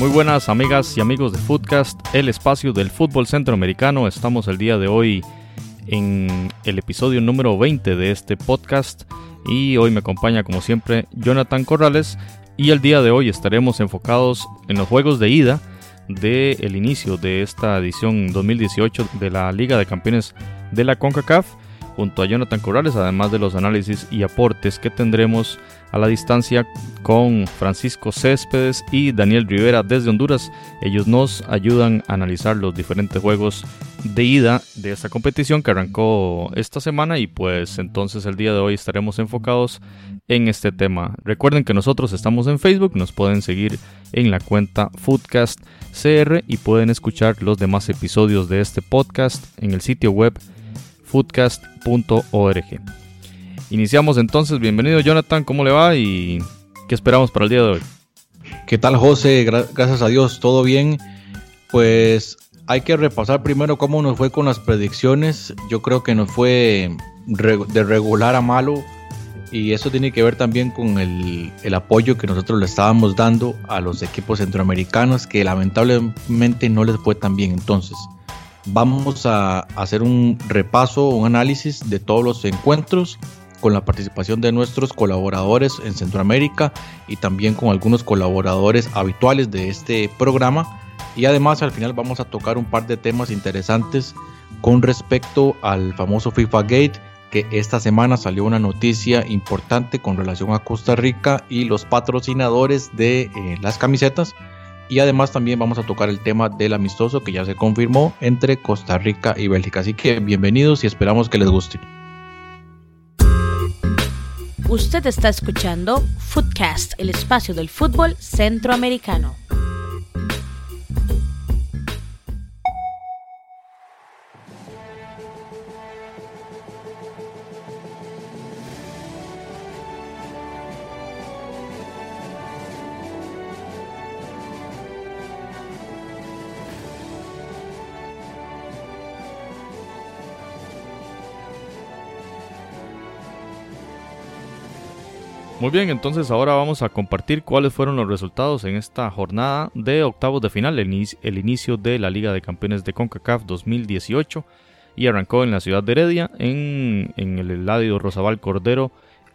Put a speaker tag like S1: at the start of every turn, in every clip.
S1: Muy buenas amigas y amigos de Footcast, el espacio del fútbol centroamericano. Estamos el día de hoy en el episodio número 20 de este podcast y hoy me acompaña como siempre Jonathan Corrales y el día de hoy estaremos enfocados en los juegos de ida del inicio de esta edición 2018 de la Liga de Campeones de la CONCACAF junto a Jonathan Corrales, además de los análisis y aportes que tendremos a la distancia con Francisco Céspedes y Daniel Rivera desde Honduras. Ellos nos ayudan a analizar los diferentes juegos de ida de esta competición que arrancó esta semana y pues entonces el día de hoy estaremos enfocados en este tema. Recuerden que nosotros estamos en Facebook, nos pueden seguir en la cuenta Foodcast CR y pueden escuchar los demás episodios de este podcast en el sitio web foodcast.org. Iniciamos entonces, bienvenido Jonathan, ¿cómo le va y qué esperamos para el día de hoy?
S2: ¿Qué tal José? Gra- gracias a Dios, todo bien. Pues hay que repasar primero cómo nos fue con las predicciones. Yo creo que nos fue de regular a malo y eso tiene que ver también con el, el apoyo que nosotros le estábamos dando a los equipos centroamericanos que lamentablemente no les fue tan bien. Entonces, vamos a hacer un repaso, un análisis de todos los encuentros con la participación de nuestros colaboradores en Centroamérica y también con algunos colaboradores habituales de este programa. Y además al final vamos a tocar un par de temas interesantes con respecto al famoso FIFA Gate, que esta semana salió una noticia importante con relación a Costa Rica y los patrocinadores de eh, las camisetas. Y además también vamos a tocar el tema del amistoso que ya se confirmó entre Costa Rica y Bélgica. Así que bienvenidos y esperamos que les guste.
S3: Usted está escuchando Footcast, el espacio del fútbol centroamericano.
S1: Muy bien, entonces ahora vamos a compartir cuáles fueron los resultados en esta jornada de octavos de final, el, inicio- de la Liga de Campeones de CONCACAF 2018 y arrancó en la ciudad de Heredia, en, en el Eladio Rosabal Cordero.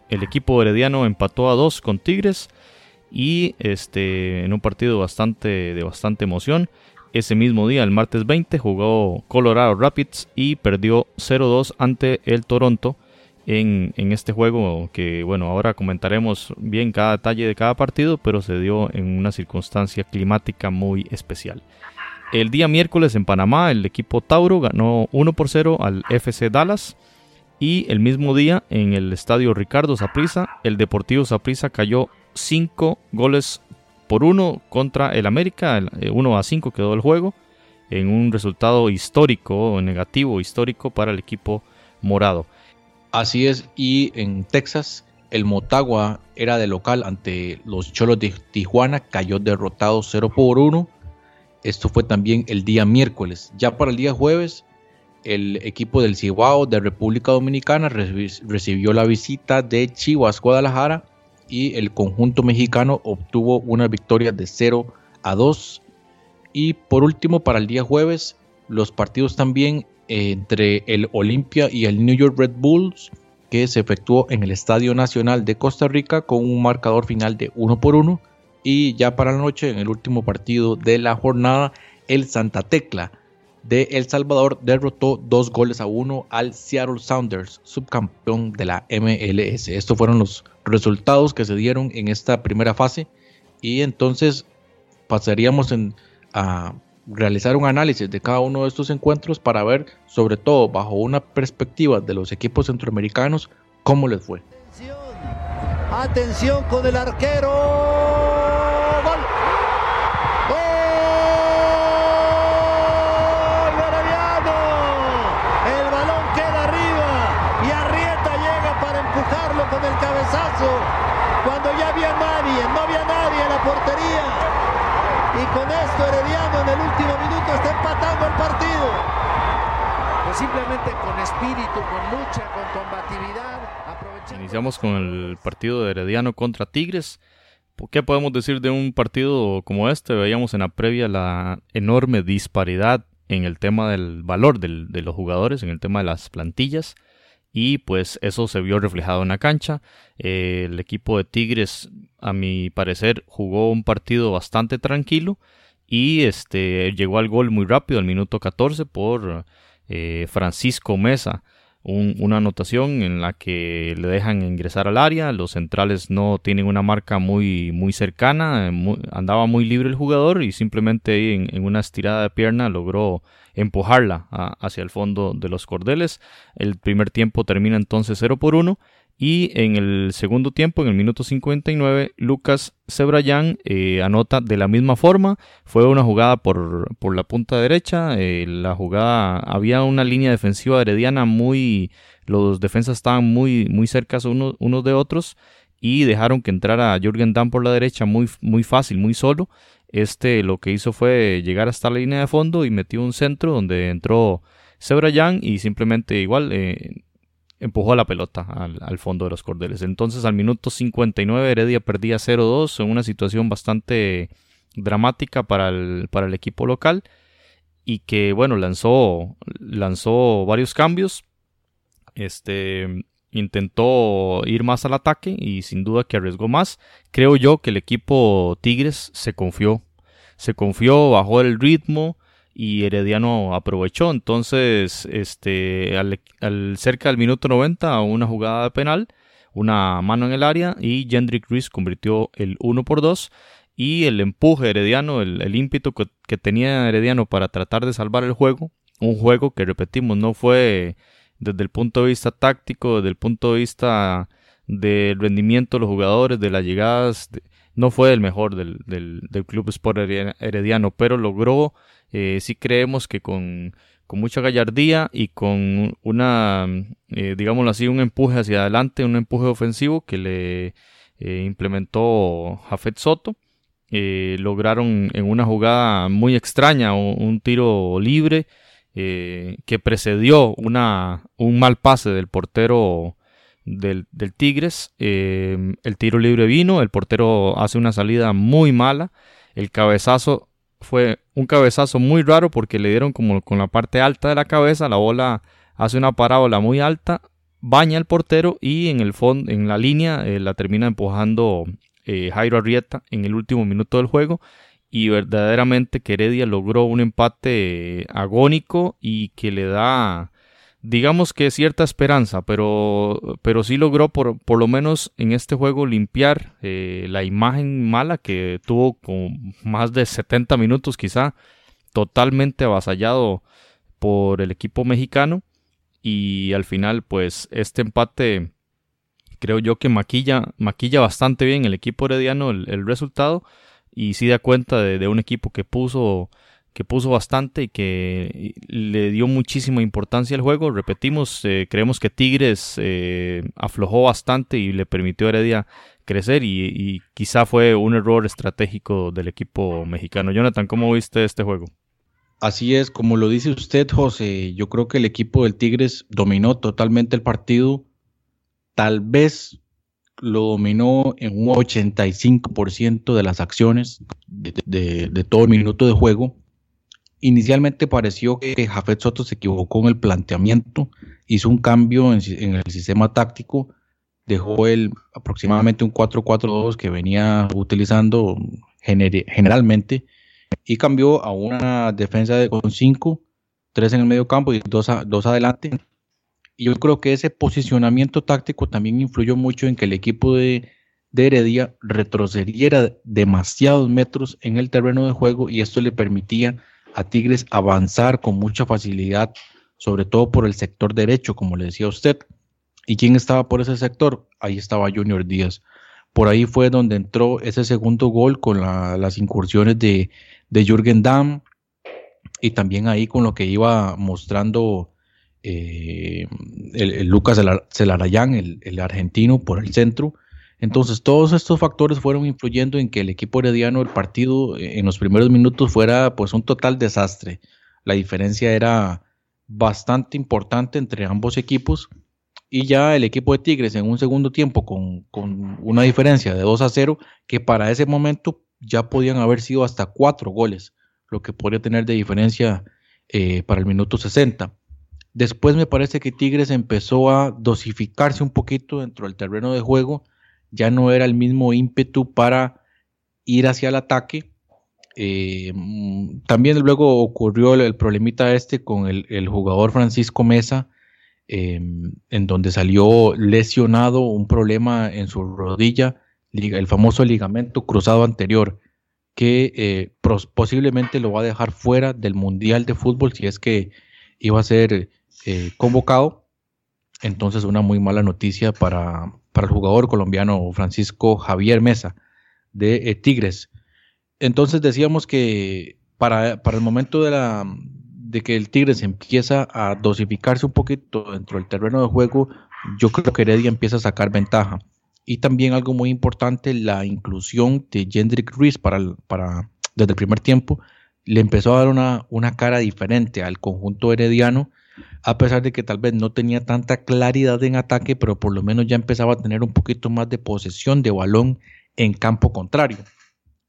S1: El equipo herediano empató a dos con Tigres y este, en un partido bastante, de bastante emoción. Ese mismo día, el martes 20, jugó Colorado Rapids y perdió 0-2 ante el Toronto en, en este juego que, bueno, ahora comentaremos bien cada detalle de cada partido, pero se dio en una circunstancia climática muy especial. El día miércoles en Panamá, el equipo Tauro ganó 1 por 0 al FC Dallas. Y el mismo día, en el estadio Ricardo Saprissa, el Deportivo Saprissa cayó 5 goles por 1 contra el América. 1 a 5 quedó el juego, en un resultado histórico, negativo histórico para el equipo morado.
S2: Así es, y en Texas el Motagua era de local ante los Cholos de Tijuana, cayó derrotado 0 por 1. Esto fue también el día miércoles. Ya para el día jueves, el equipo del Cibao de República Dominicana reci- recibió la visita de Chivas Guadalajara y el conjunto mexicano obtuvo una victoria de 0 a 2. Y por último, para el día jueves, los partidos también entre el Olimpia y el New York Red Bulls, que se efectuó en el Estadio Nacional de Costa Rica con un marcador final de 1 por 1. Y ya para la noche, en el último partido de la jornada, el Santa Tecla de El Salvador derrotó dos goles a uno al Seattle Sounders, subcampeón de la MLS. Estos fueron los resultados que se dieron en esta primera fase. Y entonces pasaríamos en, a realizar un análisis de cada uno de estos encuentros para ver, sobre todo bajo una perspectiva de los equipos centroamericanos, cómo les fue.
S4: Atención con el arquero. Simplemente con espíritu, con lucha, con combatividad. aprovechando-
S1: Iniciamos con el partido de Herediano contra Tigres. ¿Qué podemos decir de un partido como este? Veíamos en la previa la enorme disparidad en el tema del valor de los jugadores, en el tema de las plantillas. Y pues eso se vio reflejado en la cancha. Eh, el equipo de Tigres, a mi parecer, jugó un partido bastante tranquilo. Y este llegó al gol muy rápido, al minuto 14, por eh, Francisco Mesa un- una anotación en la que le dejan ingresar al área, los centrales no tienen una marca muy, muy cercana, andaba muy libre el jugador y simplemente en una estirada de pierna logró empujarla a- hacia el fondo de los cordeles. El primer tiempo termina entonces 0 por 1 y en el segundo tiempo, en el minuto 59, Lucas Cebrayán eh, anota de la misma forma. Fue una jugada por, por la punta derecha. eh, la jugada, había una línea defensiva herediana muy. Los defensas estaban muy, muy cerca unos, unos de otros y dejaron que entrara Jürgen Damm por la derecha muy, muy fácil, muy solo. Este lo que hizo fue llegar hasta la línea de fondo y metió un centro donde entró Cebrayán y simplemente igual eh, empujó la pelota al, fondo de los cordeles. Entonces al minuto 59 Heredia perdía 0-2 en una situación bastante dramática para el, para el equipo local y que bueno lanzó, lanzó varios cambios. Este intentó ir más al ataque y sin duda que arriesgó más. Creo yo que el equipo Tigres se confió. Se confió, bajó el ritmo y Herediano aprovechó. Entonces, este, al, cerca del minuto 90, una jugada de penal, una mano en el área y Jendrik Ruiz convirtió el 1 por 2 y el empuje Herediano, el, el ímpetu que, que tenía Herediano para tratar de salvar el juego. Un juego que repetimos, no fue desde el punto de vista táctico, desde el punto de vista del rendimiento de los jugadores, de las llegadas, de- no fue el mejor del, del, del Club Sport Heredia- Herediano, pero logró, eh, sí creemos que con, con mucha gallardía y con una, eh, digámoslo así, un empuje hacia adelante, un empuje ofensivo que le eh, implementó Jafet Soto. Eh, lograron en una jugada muy extraña un, un tiro libre que precedió una, un mal pase del portero del, del Tigres. Eh, el tiro libre vino, el portero hace una salida muy mala. El cabezazo fue un cabezazo muy raro porque le dieron como con la parte alta de la cabeza, la bola hace una parábola muy alta, baña al portero y en el fondo, en la línea, eh, la termina empujando eh, Jairo Arrieta en el último minuto del juego y verdaderamente que Heredia logró un empate eh, agónico y que le da digamos que cierta esperanza, pero, pero sí logró por, por lo menos en este juego limpiar eh, la imagen mala que tuvo con más de 70 minutos quizá totalmente avasallado por el equipo mexicano. Y al final pues este empate creo yo que maquilla, maquilla bastante bien el equipo herediano el, el resultado y sí da cuenta de, de un equipo que puso que puso bastante y que le dio muchísima importancia al juego. Repetimos, eh, creemos que Tigres eh, aflojó bastante y le permitió a Heredia crecer y, quizá fue un error estratégico del equipo mexicano. Jonathan, ¿cómo viste este juego?
S2: Así es, como lo dice usted, José, yo creo que el equipo del Tigres dominó totalmente el partido. Tal vez lo dominó en un 85% de las acciones de, de, de todo el minuto de juego. Inicialmente pareció que Jafet Soto se equivocó en el planteamiento, hizo un cambio en, el sistema táctico, dejó el aproximadamente un 4-4-2 que venía utilizando gener, generalmente y cambió a una defensa de, con 5, 3 en el medio campo y 2 dos adelante. Y yo creo que ese posicionamiento táctico también influyó mucho en que el equipo de Heredia retrocediera demasiados metros en el terreno de juego y esto le permitía a Tigres avanzar con mucha facilidad, sobre todo por el sector derecho, como le decía usted. ¿Y quién estaba por ese sector? Ahí estaba Junior Díaz. por ahí fue donde entró ese segundo gol con las incursiones de, de Jürgen Damm y también ahí con lo que iba mostrando eh, el, Lucas Celarayán, el, el, argentino, por el centro. Entonces todos estos factores fueron influyendo en que el equipo herediano, el partido eh, en los primeros minutos fuera pues un total desastre. La diferencia era bastante importante entre ambos equipos y ya el equipo de Tigres en un segundo tiempo con, con, una diferencia de 2 a 0 que para ese momento ya podían haber sido hasta cuatro goles, lo que podría tener de diferencia eh, para el minuto 60. Después me parece que Tigres empezó a dosificarse un poquito dentro del terreno de juego, ya no era el mismo ímpetu para ir hacia el ataque. Eh, también luego ocurrió el, problemita este con el jugador Francisco Mesa, Em, en donde salió lesionado un problema en su rodilla, el famoso ligamento cruzado anterior, que eh, posiblemente lo va a dejar fuera del Mundial de Fútbol si es que iba a ser eh, convocado. Entonces una muy mala noticia para, para el jugador colombiano Francisco Javier Mesa de eh, Tigres. Entonces decíamos que para, para el momento de la, de que el Tigres empieza a dosificarse un poquito dentro del terreno de juego, yo creo que Heredia empieza a sacar ventaja. Y también algo muy importante, la inclusión de Jendrik Ruiz para, para, desde el primer tiempo, le empezó a dar una, una cara diferente al conjunto herediano, a pesar de que tal vez no tenía tanta claridad en ataque, pero por lo menos ya empezaba a tener un poquito más de posesión de balón en campo contrario,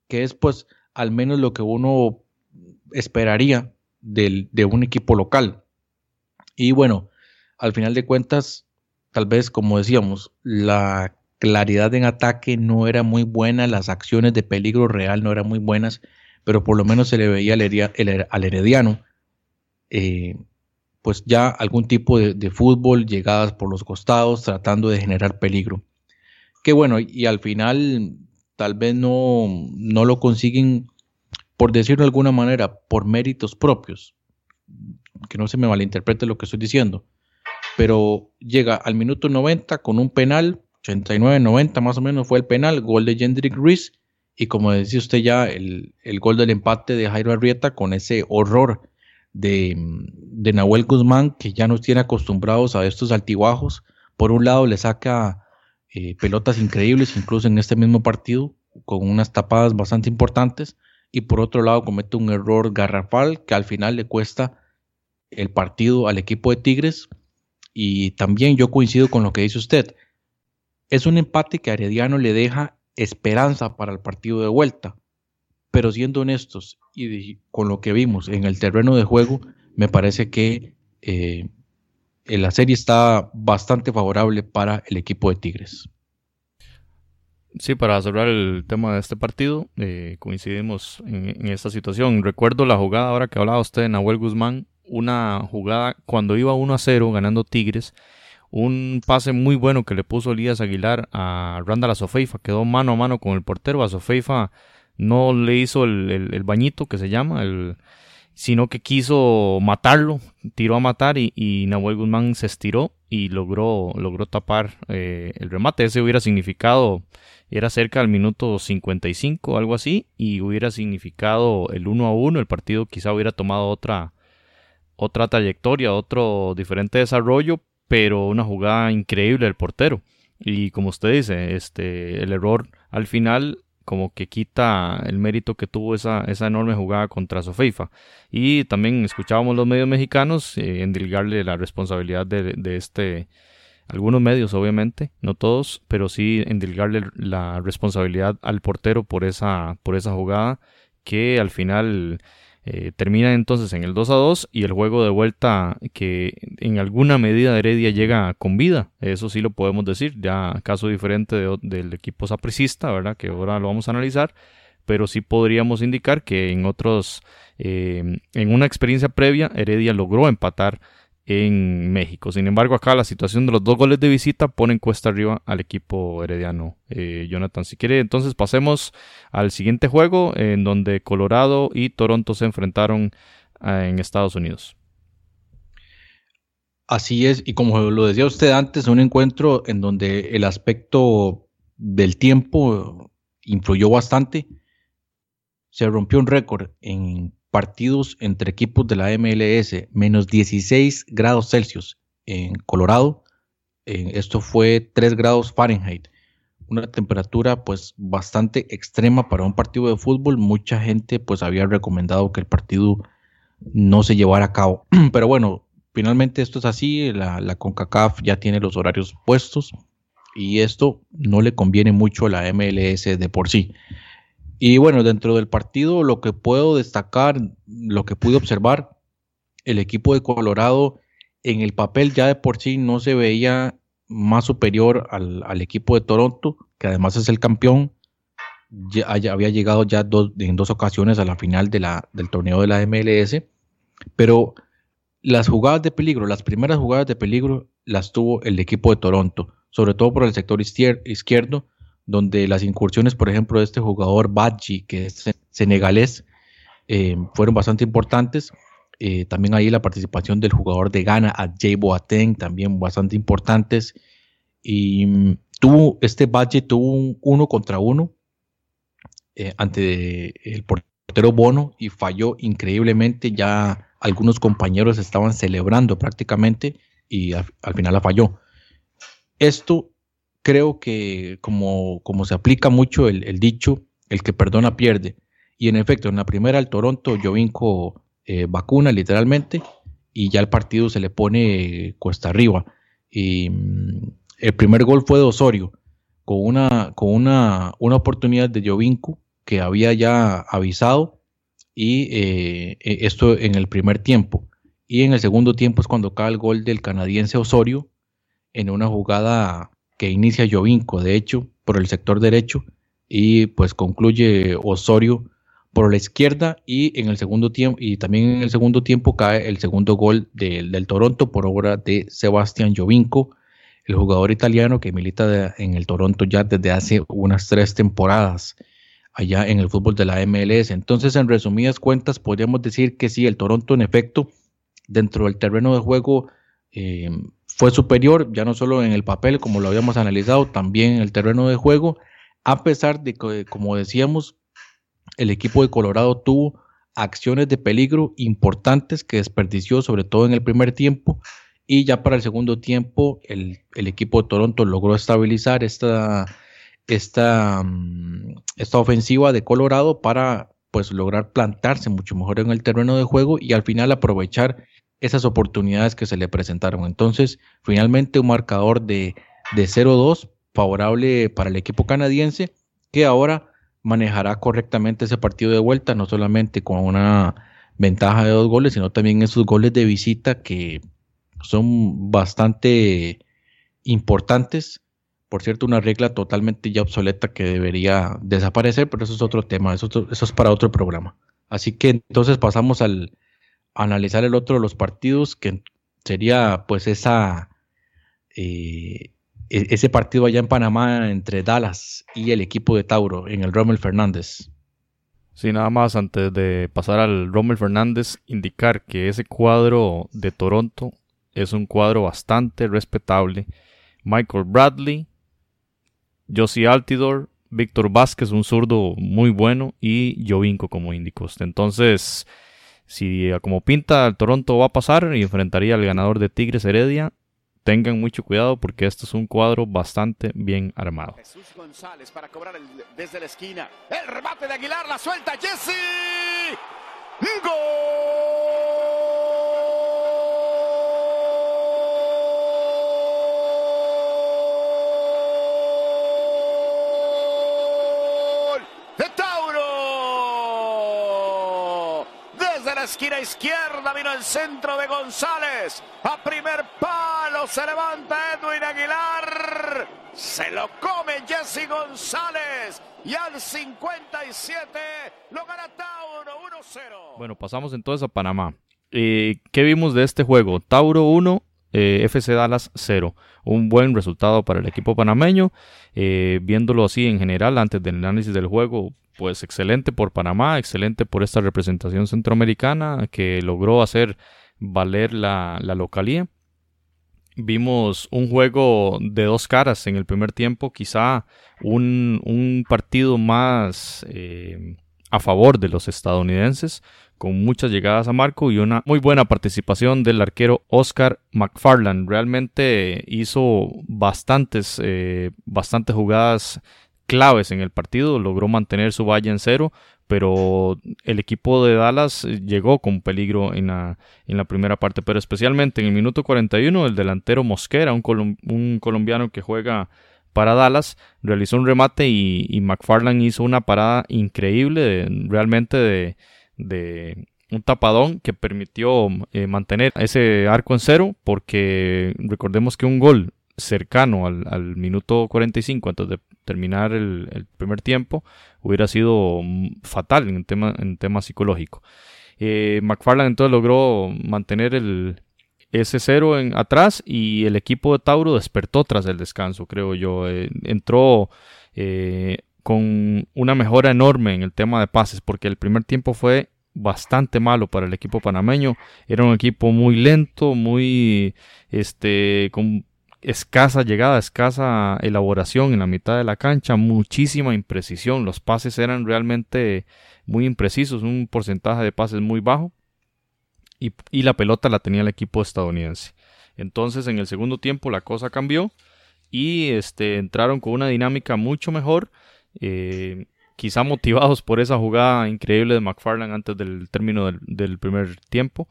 S2: que es pues al menos lo que uno esperaría de un equipo local. Y bueno, al final de cuentas, tal vez como decíamos, la claridad en ataque no era muy buena, las acciones de peligro real no eran muy buenas, pero por lo menos se le veía al, herediano, eh, pues ya algún tipo de, fútbol, llegadas por los costados, tratando de generar peligro. Que bueno, y al final tal vez no, no lo consiguen por decirlo de alguna manera, por méritos propios, que no se me malinterprete lo que estoy diciendo, pero llega al minuto 90 con un penal, 89-90 más o menos fue el penal, gol de Jendrik Ruiz, y como decía usted ya, el, gol del empate de Jairo Arrieta con ese horror de, Nahuel Guzmán, que ya nos tiene acostumbrados a estos altibajos. Por un lado le saca eh, pelotas increíbles, incluso en este mismo partido, con unas tapadas bastante importantes, y por otro lado comete un error garrafal que al final le cuesta el partido al equipo de Tigres y también yo coincido con lo que dice usted. Es un empate que a Herediano le deja esperanza para el partido de vuelta, pero siendo honestos y con lo que vimos en el terreno de juego, me parece que eh, la serie está bastante favorable para el equipo de Tigres.
S1: Sí, para cerrar el tema de este partido, eh, coincidimos en, esta situación. Recuerdo la jugada ahora que hablaba usted de Nahuel Guzmán, una jugada cuando iba 1 a 0 ganando Tigres, un pase muy bueno que le puso Elías Aguilar a Randall Azofeifa, quedó mano a mano con el portero, Azofeifa no le hizo el, bañito que se llama, el, sino que quiso matarlo, tiró a matar y, y Nahuel Guzmán se estiró y logró, logró tapar eh, el remate. Ese hubiera significado era cerca del minuto 55 algo así y hubiera significado el 1 a 1 el partido quizá hubiera tomado otra otra trayectoria otro diferente desarrollo pero una jugada increíble del portero y como usted dice este el error al final como que quita el mérito que tuvo esa, esa enorme jugada contra Sofeifa. Y también escuchábamos los medios mexicanos eh, endilgarle la responsabilidad de, de, este algunos medios obviamente, no todos, pero sí endilgarle la responsabilidad al portero por esa, por esa jugada que al final eh, termina entonces en el 2 a 2 y el juego de vuelta que en alguna medida Heredia llega con vida, eso sí lo podemos decir, ya caso diferente del equipo sapricista, ¿verdad? Que ahora lo vamos a analizar, pero sí podríamos indicar que en otros, eh, en una experiencia previa, Heredia logró empatar en México. Sin embargo, acá la situación de los dos goles de visita pone cuesta arriba al equipo herediano. Eh, Jonathan, si quiere, entonces pasemos al siguiente juego en donde Colorado y Toronto se enfrentaron ah, en Estados Unidos.
S2: Así es, y como lo decía usted antes, un encuentro en donde el aspecto del tiempo influyó bastante. Se rompió un récord en partidos entre equipos de la MLS, menos 16 grados Celsius en Colorado. esto fue 3 grados Fahrenheit. Una temperatura pues bastante extrema para un partido de fútbol. Mucha gente pues había recomendado que el partido no se llevara a cabo. Pero bueno, finalmente esto es así. La, la CONCACAF ya tiene los horarios puestos y esto no le conviene mucho a la MLS de por sí. Y bueno, dentro del partido lo que puedo destacar, lo que pude observar, el equipo de Colorado en el papel ya de por sí no se veía más superior al, equipo de Toronto, que además es el campeón. Ya, había llegado ya en dos ocasiones a la final de la, del torneo de la MLS, pero las jugadas de peligro, las primeras jugadas de peligro las tuvo el equipo de Toronto, sobre todo por el sector izquierdo, donde las incursiones, por ejemplo, de este jugador Badji, que es senegalés, eh, fueron bastante importantes. Eh, también ahí la participación del jugador de Ghana, Jay Boateng, también bastante importantes. Y mm, tuvo, este Badji tuvo un uno contra uno eh, ante el portero Bono y falló increíblemente. Ya algunos compañeros estaban celebrando prácticamente y al, al final la falló. Esto creo que como, como se aplica mucho el, dicho, el que perdona pierde. Y en efecto, en la primera el Toronto, Jovinko eh, vacuna literalmente y ya el partido se le pone cuesta arriba. Y mm, el primer gol fue de Osorio, con una, con una, una oportunidad de Jovinko que había ya avisado y eh, e, esto en el primer tiempo. Y en el segundo tiempo es cuando cae el gol del canadiense Osorio en una jugada que inicia Jovinko, de hecho, por el sector derecho y pues concluye Osorio por la izquierda y en el segundo tiempo y también en el segundo tiempo cae el segundo gol del Toronto por obra de Sebastián Jovinko, el jugador italiano que milita en el Toronto ya desde hace unas tres temporadas allá en el fútbol de la MLS. Entonces, en resumidas cuentas, podríamos decir que sí, el Toronto en efecto dentro del terreno de juego eh, fue superior, ya no solo en el papel, como lo habíamos analizado, también en el terreno de juego, a pesar de que, como decíamos, el equipo de Colorado tuvo acciones de peligro importantes que desperdició, sobre todo en el primer tiempo, y ya para el segundo tiempo el, equipo de Toronto logró estabilizar esta, esta, mm, esta ofensiva de Colorado para pues lograr plantarse mucho mejor en el terreno de juego y al final aprovechar esas oportunidades que se le presentaron. Entonces, finalmente un marcador de, de 0-2 favorable para el equipo canadiense que ahora manejará correctamente ese partido de vuelta, no solamente con una ventaja de dos goles, sino también esos goles de visita que son bastante importantes. Por cierto, una regla totalmente ya obsoleta que debería desaparecer, pero eso es otro tema, eso, eso es para otro programa. Así que entonces pasamos al, analizar el otro de los partidos, que sería pues esa eh, e-, ese partido allá en Panamá entre Dallas y el equipo de Tauro en el Rommel Fernández.
S1: Sí, nada más antes de pasar al Rommel Fernández, indicar que ese cuadro de Toronto es un cuadro bastante respetable. Michael Bradley, Josie Altidor, Víctor Vázquez, un zurdo muy bueno, y Jovinko como indicó Entonces, si como pinta el Toronto va a pasar y enfrentaría al ganador de Tigres Heredia, tengan mucho cuidado porque este es un cuadro bastante bien armado.
S5: Jesús González para cobrar desde la esquina. El remate de Aguilar, la suelta Jesse. ¡Gol! Esquina izquierda vino el centro de González. A primer palo se levanta Edwin Aguilar. Se lo come Jesse González. Y al 57 lo gana Tauro 1-0.
S1: Bueno, pasamos entonces a Panamá. Eh, ¿Qué vimos de este juego? Tauro 1, eh, FC Dallas 0. Un buen resultado para el equipo panameño. Eh, viéndolo así en general, antes del análisis del juego, pues excelente por Panamá, excelente por esta representación centroamericana que logró hacer valer la, localía. vimos un juego de dos caras en el primer tiempo, quizá un, partido más eh, a favor de los estadounidenses, con muchas llegadas a marco y una muy buena participación del arquero Oscar McFarland. Realmente hizo bastantes, eh, bastantes jugadas claves en el partido, logró mantener su valla en cero, pero el equipo de Dallas llegó con peligro en la, en la primera parte, pero especialmente en el minuto 41 el delantero Mosquera, un, un colombiano que juega para Dallas, realizó un remate y, y McFarland hizo una parada increíble, realmente de, de, un tapadón que permitió eh, mantener ese arco en cero, porque recordemos que un gol cercano al, minuto 45 antes de terminar el, primer tiempo hubiera sido fatal en tema, en tema psicológico. Eh, McFarland entonces logró mantener el, ese cero en, atrás y el equipo de Tauro despertó tras el descanso, creo yo. Eh, entró eh, con una mejora enorme en el tema de pases porque el primer tiempo fue bastante malo para el equipo panameño. Era un equipo muy lento, muy este con escasa llegada, escasa elaboración en la mitad de la cancha, muchísima imprecisión. Los pases eran realmente muy imprecisos, un porcentaje de pases muy bajo. Y, la pelota la tenía el equipo estadounidense. Entonces en el segundo tiempo la cosa cambió y este, entraron con una dinámica mucho mejor. Eh, quizá motivados por esa jugada increíble de McFarland antes del término del primer tiempo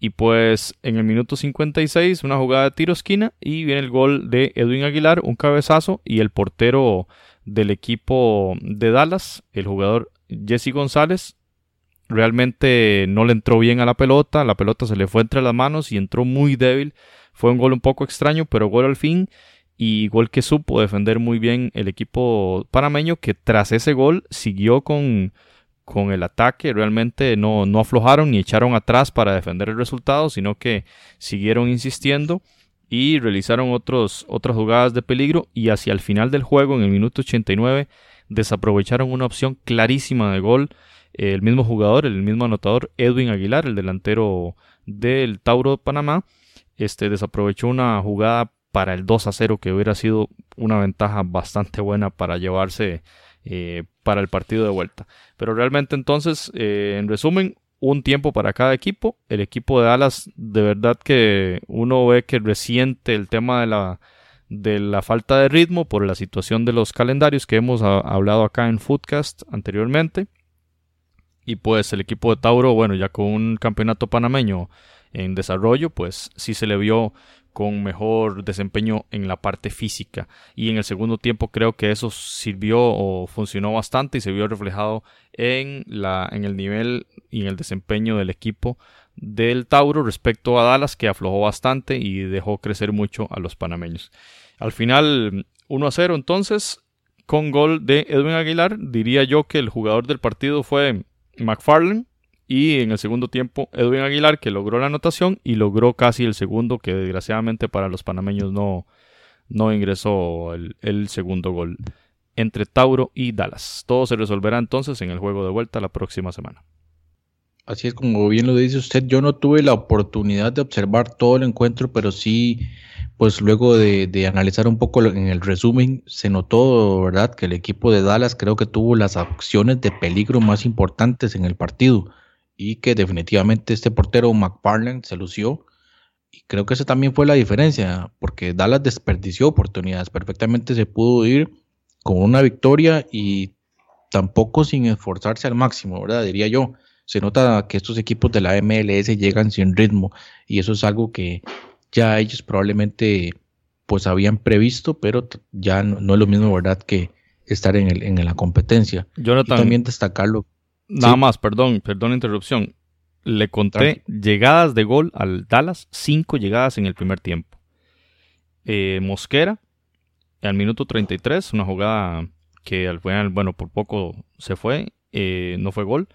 S1: y pues en el minuto 56, una jugada de tiro esquina y viene el gol de Edwin Aguilar, un cabezazo y el portero del equipo de Dallas, el jugador Jesse González, realmente no le entró bien a la pelota, la pelota se le fue entre las manos y entró muy débil. Fue un gol un poco extraño, pero gol al fin y gol que supo defender muy bien el equipo panameño que tras ese gol siguió con con el ataque, realmente no, no aflojaron ni echaron atrás para defender el resultado, sino que siguieron insistiendo y realizaron otros, otras jugadas de peligro y hacia el final del juego, en el minuto 89, desaprovecharon una opción clarísima de gol. El mismo jugador, el mismo anotador, Edwin Aguilar, el delantero del Tauro de Panamá, este, desaprovechó una jugada para el 2 a 0 que hubiera sido una ventaja bastante buena para llevarse eh, para el partido de vuelta. Pero realmente entonces, eh, en resumen, un tiempo para cada equipo. El equipo de Dallas, de verdad que uno ve que resiente el tema de la, de la falta de ritmo por la situación de los calendarios que hemos hablado acá en Footcast anteriormente. Y pues el equipo de Tauro, bueno, ya con un campeonato panameño en desarrollo, pues sí se le vio con mejor desempeño en la parte física. Y en el segundo tiempo creo que eso sirvió o funcionó bastante y se vio reflejado en, la, en el nivel y en el desempeño del equipo del Tauro respecto a Dallas que aflojó bastante y dejó crecer mucho a los panameños. Al final 1 a 0 entonces con gol de Edwin Aguilar diría yo que el jugador del partido fue McFarlane y en el segundo tiempo, Edwin Aguilar, que logró la anotación y logró casi el segundo, que desgraciadamente para los panameños no, no ingresó el, segundo gol entre Tauro y Dallas. Todo se resolverá entonces en el juego de vuelta la próxima semana.
S2: Así es como bien lo dice usted, yo no tuve la oportunidad de observar todo el encuentro, pero sí, pues luego de, de, analizar un poco en el resumen, se notó, ¿verdad?, que el equipo de Dallas creo que tuvo las acciones de peligro más importantes en el partido y que definitivamente este portero McFarland se lució. Y creo que esa también fue la diferencia, porque Dallas desperdició oportunidades. Perfectamente se pudo ir con una victoria y tampoco sin esforzarse al máximo, ¿verdad? Diría yo. Se nota que estos equipos de la MLS llegan sin ritmo y eso es algo que ya ellos probablemente pues habían previsto, pero ya no, es lo mismo, ¿verdad? Que estar en, el, en la competencia.
S1: Jonathan,
S2: y también destacarlo
S1: Nada más, perdón, perdón la interrupción. Le conté llegadas de gol al Dallas, cinco llegadas en el primer tiempo. Eh, Mosquera, al minuto 33, una jugada que al final, bueno, por poco se fue, eh, no fue gol.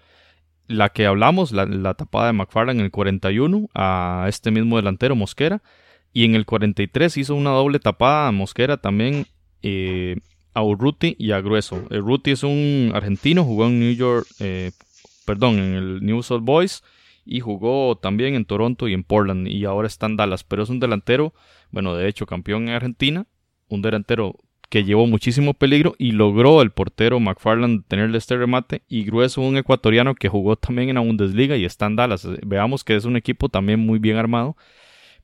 S1: La que hablamos, la, tapada de McFarland en el 41 a este mismo delantero Mosquera. Y en el 43 hizo una doble tapada a Mosquera también eh, a Urruti y a Grueso. Urruti es un argentino, jugó en New York, eh, perdón, en el New South Boys y jugó también en Toronto y en Portland y ahora está en Dallas, pero es un delantero, bueno, de hecho campeón en Argentina, un delantero que llevó muchísimo peligro y logró el portero McFarland tenerle este remate y Grueso un ecuatoriano que jugó también en la Bundesliga y está en Dallas. Veamos que es un equipo también muy bien armado.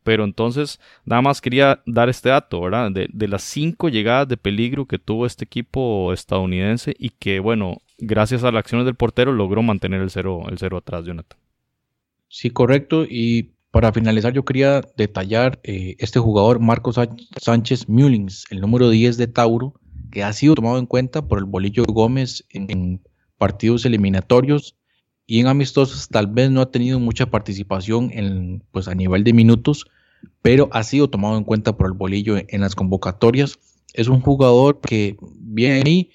S1: Pero entonces, nada más quería dar este dato, ¿verdad? De, de las cinco llegadas de peligro que tuvo este equipo estadounidense y que, bueno, gracias a las acciones del portero logró mantener el cero, el cero atrás, Jonathan.
S2: Sí, correcto. Y para finalizar, yo quería detallar eh, este jugador, Marcos Sánchez Mullins, el número 10 de Tauro, que ha sido tomado en cuenta por el Bolillo Gómez en, partidos eliminatorios y en amistosos. Tal vez no ha tenido mucha participación en, pues, a nivel de minutos, pero ha sido tomado en cuenta por el Bolillo en, las convocatorias. Es un jugador que viene ahí,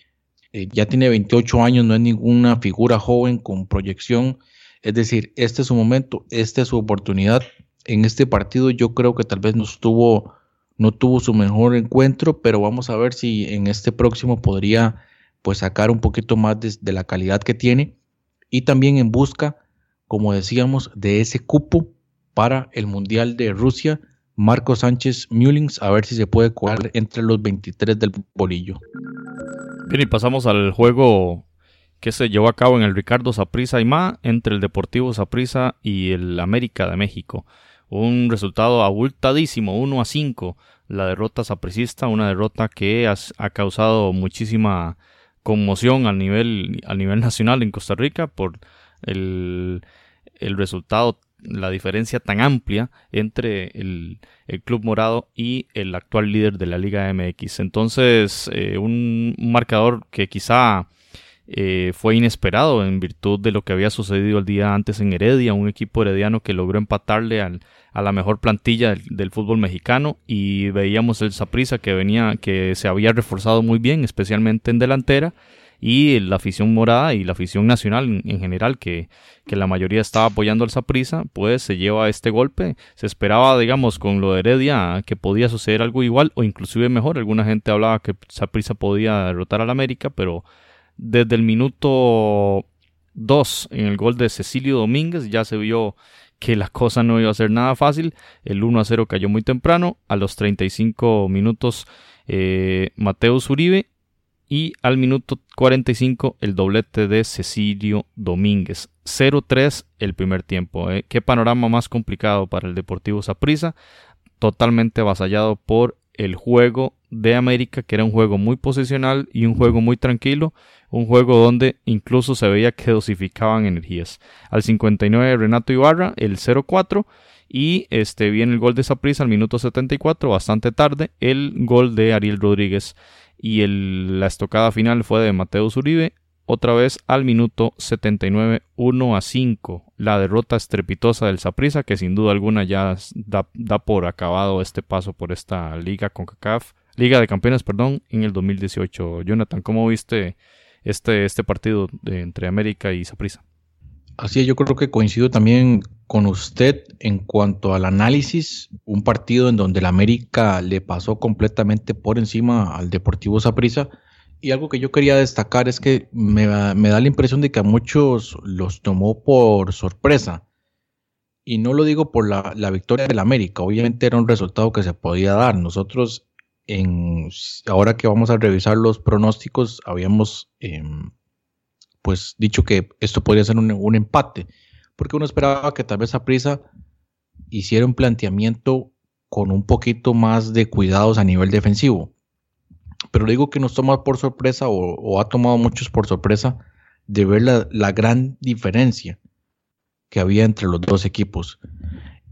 S2: eh, ya tiene 28 años, no es ninguna figura joven con proyección es decir, este es su momento, esta es su oportunidad. En este partido yo creo que tal vez no estuvo, no tuvo su mejor encuentro, pero vamos a ver si en este próximo podría pues sacar un poquito más de, la calidad que tiene y también en busca, como decíamos, de ese cupo para el Mundial de Rusia. Marco Sánchez Mullins, a ver si se puede colar entre los 23 del bolillo.
S1: Bien, y pasamos al juego que se llevó a cabo en el Ricardo Saprissa Ma entre el Deportivo Saprissa y el América de México. Un resultado abultadísimo, 1 a 5. La derrota sapricista, una derrota que ha, causado muchísima conmoción a nivel, a nivel nacional en Costa Rica por el, el resultado, la diferencia tan amplia entre el, el, Club Morado y el actual líder de la Liga MX. Entonces, eh, un marcador que quizá eh, fue inesperado en virtud de lo que había sucedido el día antes en Heredia, un equipo herediano que logró empatarle a la mejor plantilla del, fútbol mexicano y veíamos el Saprisa que venía, que se había reforzado muy bien, especialmente en delantera y la afición morada y la afición nacional en, general que, que, la mayoría estaba apoyando al Saprisa, pues se lleva este golpe. Se esperaba, digamos, con lo de Heredia que podía suceder algo igual o inclusive mejor. Alguna gente hablaba que Saprisa podía derrotar al América, pero desde el minuto 2 en el gol de Cecilio Domínguez ya se vio que la cosa no iba a ser nada fácil. El 1 a 0 cayó muy temprano. A los 35 minutos eh, Mateus Uribe. Y al minuto 45 el doblete de Cecilio Domínguez. 0-3 el primer tiempo. Eh. Qué panorama más complicado para el Deportivo Saprissa. Totalmente avasallado por el juego de América, que era un juego muy posicional y un juego muy tranquilo, un juego donde incluso se veía que dosificaban energías. Al 59 Renato Ibarra, el 0-4 y este viene el gol de Saprissa al minuto 74, bastante tarde, el gol de Ariel Rodríguez y el, la estocada final fue de Mateo Zuribe otra vez al minuto 79, 1 a 5. La derrota estrepitosa del Saprissa, que sin duda alguna ya da, por acabado este paso por esta liga con CACAF Liga de Campeones, perdón, en el 2018. Jonathan, ¿cómo viste este, este partido de, entre América y Saprissa?
S2: Así es, yo creo que coincido también con usted en cuanto al análisis, un partido en donde el América le pasó completamente por encima al Deportivo Saprissa. Y algo que yo quería destacar es que me, da la impresión de que a muchos los tomó por sorpresa. Y no lo digo por la, la victoria del América, obviamente era un resultado que se podía dar. Nosotros en, ahora que vamos a revisar los pronósticos, habíamos em, pues dicho que esto podría ser un, empate, porque uno esperaba que tal vez a prisa hiciera un planteamiento con un poquito más de cuidados a nivel defensivo. Pero digo que nos toma por sorpresa o, ha tomado muchos por sorpresa de ver la, gran diferencia que había entre los dos equipos.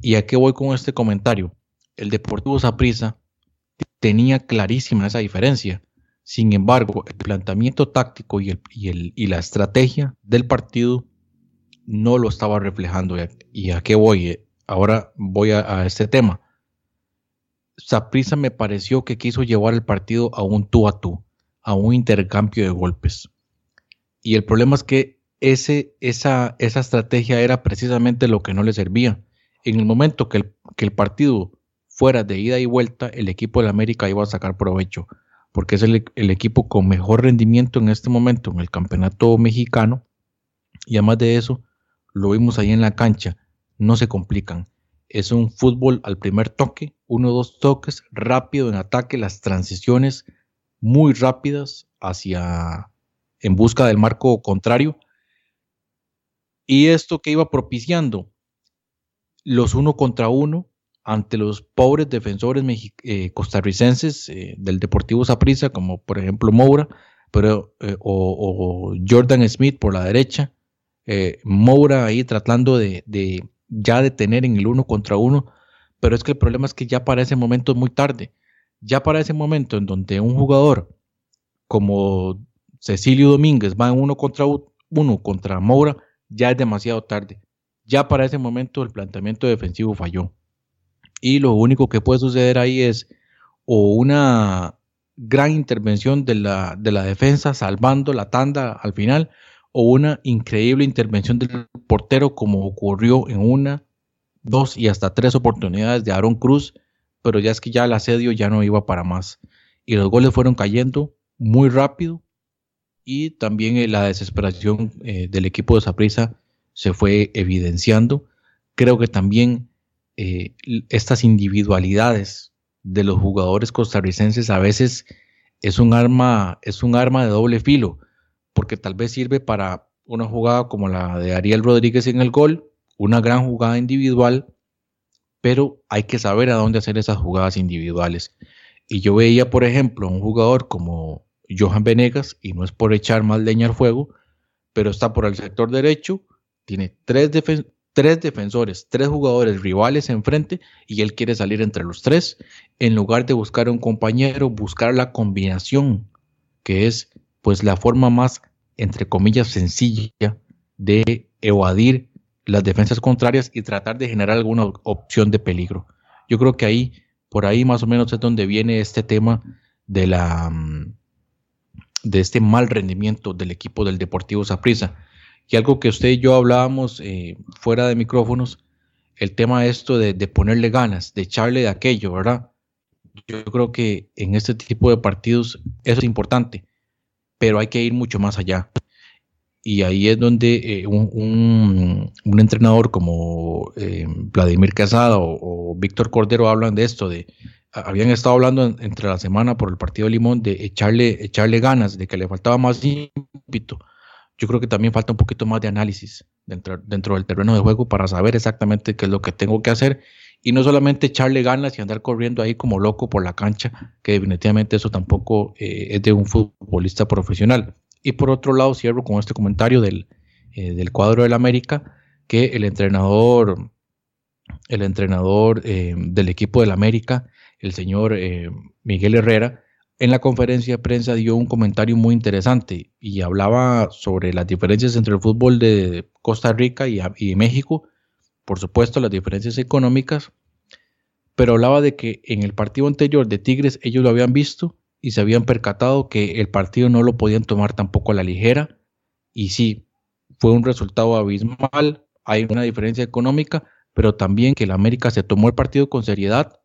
S2: ¿Y a qué voy con este comentario? El Deportivo Saprissa tenía clarísima esa diferencia. Sin embargo, el planteamiento táctico y, el, y, la estrategia del partido no lo estaba reflejando. ¿Y a qué voy? Ahora voy a, este tema. Saprisa me pareció que quiso llevar el partido a un tú a tú, a un intercambio de golpes. Y el problema es que esa, estrategia era precisamente lo que no le servía. En el momento que el, el partido fuera de ida y vuelta, el equipo de América iba a sacar provecho, porque es el, equipo con mejor rendimiento en este momento en el campeonato mexicano. Y además de eso, lo vimos ahí en la cancha, no se complican. Es un fútbol al primer toque, uno o dos toques, rápido en ataque, las transiciones muy rápidas hacia en busca del marco contrario. Y esto que iba propiciando los uno contra uno ante los pobres defensores eh, costarricenses eh, del Deportivo Saprissa, como por ejemplo Moura, pero, eh, o, Jordan Smith por la derecha, Moura ahí tratando de, de, ya de tener en el uno contra uno, pero es que el problema es que ya para ese momento es muy tarde, ya para ese momento en donde un jugador como Cecilio Domínguez va en uno contra uno contra Moura, ya es demasiado tarde. Ya para ese momento el planteamiento defensivo falló. Y lo único que puede suceder ahí es o una gran intervención de la, de la defensa salvando la tanda al final o una increíble intervención del portero como ocurrió en una, dos y hasta tres oportunidades de Aaron Cruz, pero ya es que ya el asedio ya no iba para más. Y los goles fueron cayendo muy rápido y también eh, la desesperación eh, del equipo de Saprissa se fue evidenciando. Creo que también eh, estas individualidades de los jugadores costarricenses a veces es un arma, es un arma de doble filo, porque tal vez sirve para una jugada como la de Ariel Rodríguez en el gol, una gran jugada individual, pero hay que saber a dónde hacer esas jugadas individuales. Y yo veía, por ejemplo, un jugador como Johan Venegas, y no es por echar más leña al fuego, pero está por el sector derecho, tiene tres, defensores, tres jugadores rivales enfrente y él quiere salir entre los tres, en lugar de buscar un compañero, buscar la combinación, que es pues la forma más, entre comillas, sencilla de evadir las defensas contrarias y tratar de generar alguna opción de peligro. Yo creo que ahí, por ahí más o menos es donde viene este tema de la mm, de este mal rendimiento del equipo del Deportivo Saprissa. Y algo que usted y yo hablábamos eh, fuera de micrófonos, el tema esto de, ponerle ganas, de echarle de aquello, ¿verdad? Yo creo que en este tipo de partidos eso es importante, pero hay que ir mucho más allá. Y ahí es donde eh, un, entrenador como eh, Vladimir Casada o, o Víctor Cordero hablan de esto, de habían estado hablando entre la semana por el partido de Limón de echarle, echarle ganas, de que le faltaba más ímpetu. Yo creo que también falta un poquito más de análisis dentro, dentro del terreno de juego para saber exactamente qué es lo que tengo que hacer y no solamente echarle ganas y andar corriendo ahí como loco por la cancha, que definitivamente eso tampoco eh, es de un futbolista profesional. Y por otro lado, cierro con este comentario del, eh, del cuadro del América, que el entrenador, el entrenador eh, del equipo del América el señor Miguel Herrera, en la conferencia de prensa dio un comentario muy interesante y hablaba sobre las diferencias entre el fútbol de Costa Rica y, México, por supuesto las diferencias económicas, pero hablaba de que en el partido anterior de Tigres ellos lo habían visto y se habían percatado que el partido no lo podían tomar tampoco a la ligera y sí, fue un resultado abismal, hay una diferencia económica, pero también que el América se tomó el partido con seriedad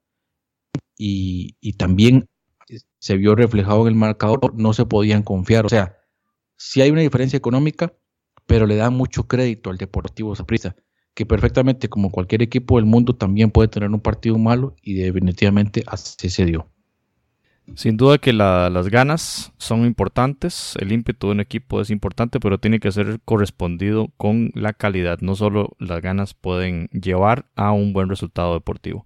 S2: y, también se vio reflejado en el marcador, no se podían confiar. O sea, sí hay una diferencia económica, pero le da mucho crédito al Deportivo Saprissa, que perfectamente como cualquier equipo del mundo también puede tener un partido malo y definitivamente así se dio.
S1: Sin duda que las ganas son importantes, el ímpetu de un equipo es importante, pero tiene que ser correspondido con la calidad. No solo las ganas pueden llevar a un buen resultado deportivo.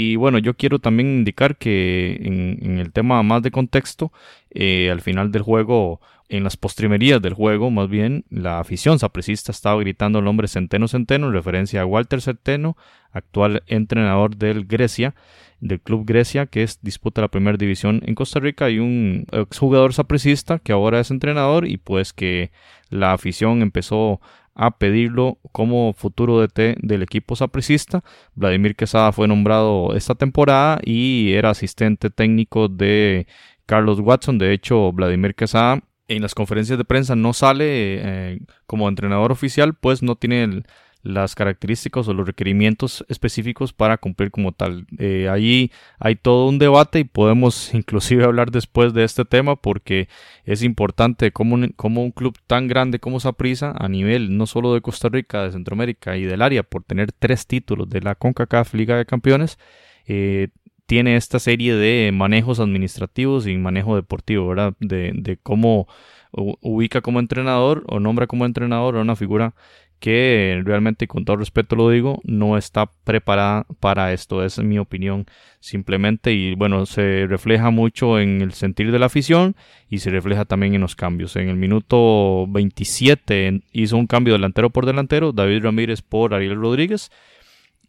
S1: Y bueno, yo quiero también indicar que en, el tema más de contexto, eh, al final del juego, en las postrimerías del juego, más bien, la afición sapricista estaba gritando el nombre Centeno Centeno en referencia a Walter Centeno, actual entrenador del Grecia, del club Grecia, que es, disputa la primera división en Costa Rica, y un exjugador sapricista que ahora es entrenador y pues que la afición empezó a pedirlo como futuro DT del equipo sapricista. Vladimir Quesada fue nombrado esta temporada y era asistente técnico de Carlos Watson. De hecho, Vladimir Quesada en las conferencias de prensa no sale eh, como entrenador oficial, pues no tiene las características o los requerimientos específicos para cumplir como tal. Eh, allí hay todo un debate y podemos inclusive hablar después de este tema porque es importante como un, un club tan grande como Saprissa a nivel no solo de Costa Rica, de Centroamérica y del área por tener tres títulos de la CONCACAF Liga de Campeones, eh, tiene esta serie de manejos administrativos y manejo deportivo, ¿verdad? De, de cómo ubica como entrenador o nombra como entrenador a una figura que realmente, con todo respeto lo digo, no está preparada para esto, es mi opinión simplemente y bueno, se refleja mucho en el sentir de la afición y se refleja también en los cambios. En el minuto 27 hizo un cambio delantero por delantero, David Ramírez por Ariel Rodríguez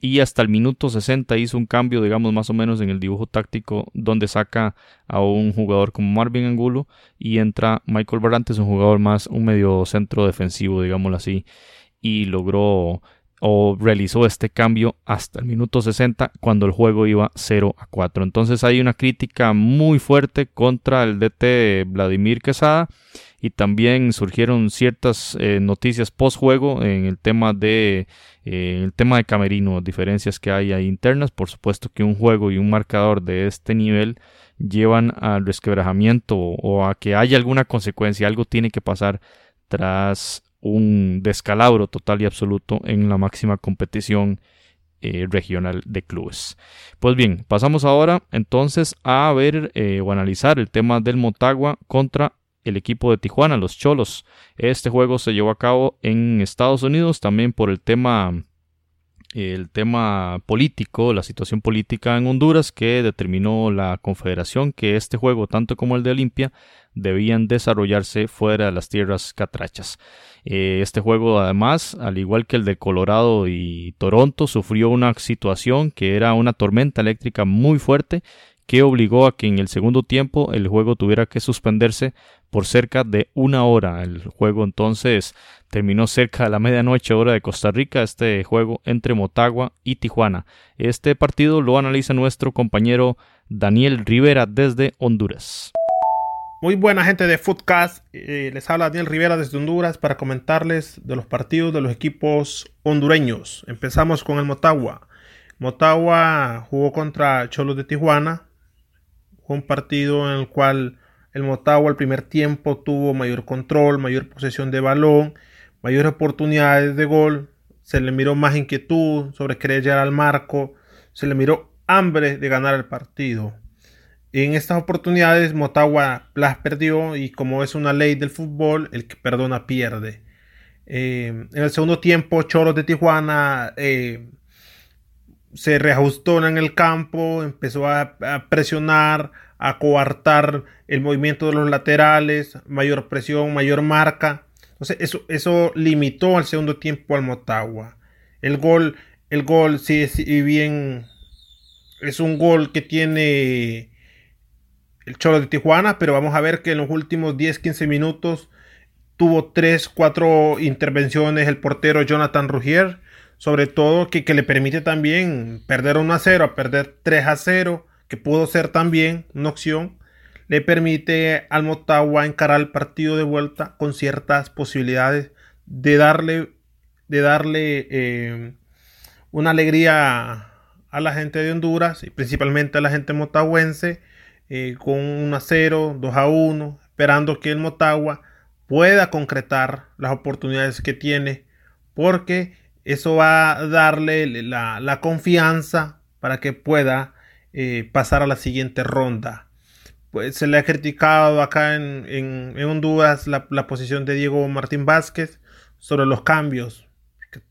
S1: y hasta el minuto 60 hizo un cambio, digamos, más o menos en el dibujo táctico, donde saca a un jugador como Marvin Angulo y entra Michael Barrantes, un jugador más, un medio centro defensivo, digámoslo así, y logró o realizó este cambio hasta el minuto 60 cuando el juego iba 0 a 4. Entonces hay una crítica muy fuerte contra el DT Vladimir Quesada y también surgieron ciertas eh, noticias post juego en el tema de eh, el tema de Camerino, diferencias que hay ahí internas, por supuesto que un juego y un marcador de este nivel llevan al resquebrajamiento o a que haya alguna consecuencia, algo tiene que pasar tras un descalabro total y absoluto en la máxima competición eh, regional de clubes. Pues bien, pasamos ahora entonces a ver o analizar el tema del Motagua contra el equipo de Tijuana, los Cholos. Este juego se llevó a cabo en Estados Unidos también por el tema el tema político, la situación política en Honduras que determinó la Confederación que este juego, tanto como el de Olimpia, debían desarrollarse fuera de las tierras catrachas. Eh, este juego, además, al igual que el de Colorado y Toronto, sufrió una situación que era una tormenta eléctrica muy fuerte que obligó a que en el segundo tiempo el juego tuviera que suspenderse por cerca de una hora. El juego entonces terminó cerca de la medianoche hora de Costa Rica, este juego entre Motagua y Tijuana. Este partido lo analiza nuestro compañero Daniel Rivera desde Honduras.
S6: Muy buena gente de Footcast, eh, les habla Daniel Rivera desde Honduras para comentarles de los partidos de los equipos hondureños. Empezamos con el Motagua. Motagua jugó contra Cholos de Tijuana, fue un partido en el cual el Motagua al primer tiempo tuvo mayor control, mayor posesión de balón, mayores oportunidades de gol. Se le miró más inquietud sobre querer llegar al marco. Se le miró hambre de ganar el partido. En estas oportunidades Motagua las perdió y como es una ley del fútbol, el que perdona pierde. Eh, en el segundo tiempo, Choros de Tijuana eh, se reajustó en el campo, empezó a, presionar, a coartar el movimiento de los laterales, mayor presión, mayor marca. Entonces eso, eso limitó al segundo tiempo al Motagua. El gol, el gol, sí, si bien es un gol que tiene el Cholo de Tijuana, pero vamos a ver que en los últimos 10-15 minutos tuvo 3-4 intervenciones el portero Jonathan Rugier sobre todo que, le permite también perder 1 a 0 a perder 3 a 0, que pudo ser también una opción, le permite al Motagua encarar el partido de vuelta con ciertas posibilidades de darle, de darle eh, una alegría a la gente de Honduras y principalmente a la gente motahuense eh, con 1 a 0, 2 a 1, esperando que el Motagua pueda concretar las oportunidades que tiene porque eso va a darle la, confianza para que pueda eh, pasar a la siguiente ronda. Pues se le ha criticado acá en, Honduras la, posición de Diego Martín Vázquez sobre los cambios.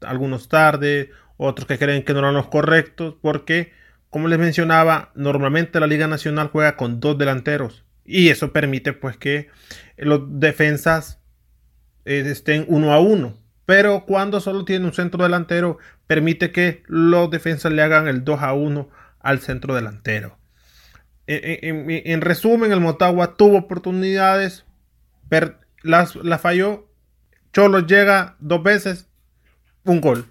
S6: Algunos tarde, otros que creen que no eran los correctos, porque, como les mencionaba, normalmente la Liga Nacional juega con dos delanteros. Y eso permite pues que los defensas eh, estén uno a uno. Pero cuando solo tiene un centro delantero, permite que los defensas le hagan el 2 a 1 al centro delantero. En, resumen, el Motagua tuvo oportunidades, pero las, falló. Cholo llega dos veces, un gol.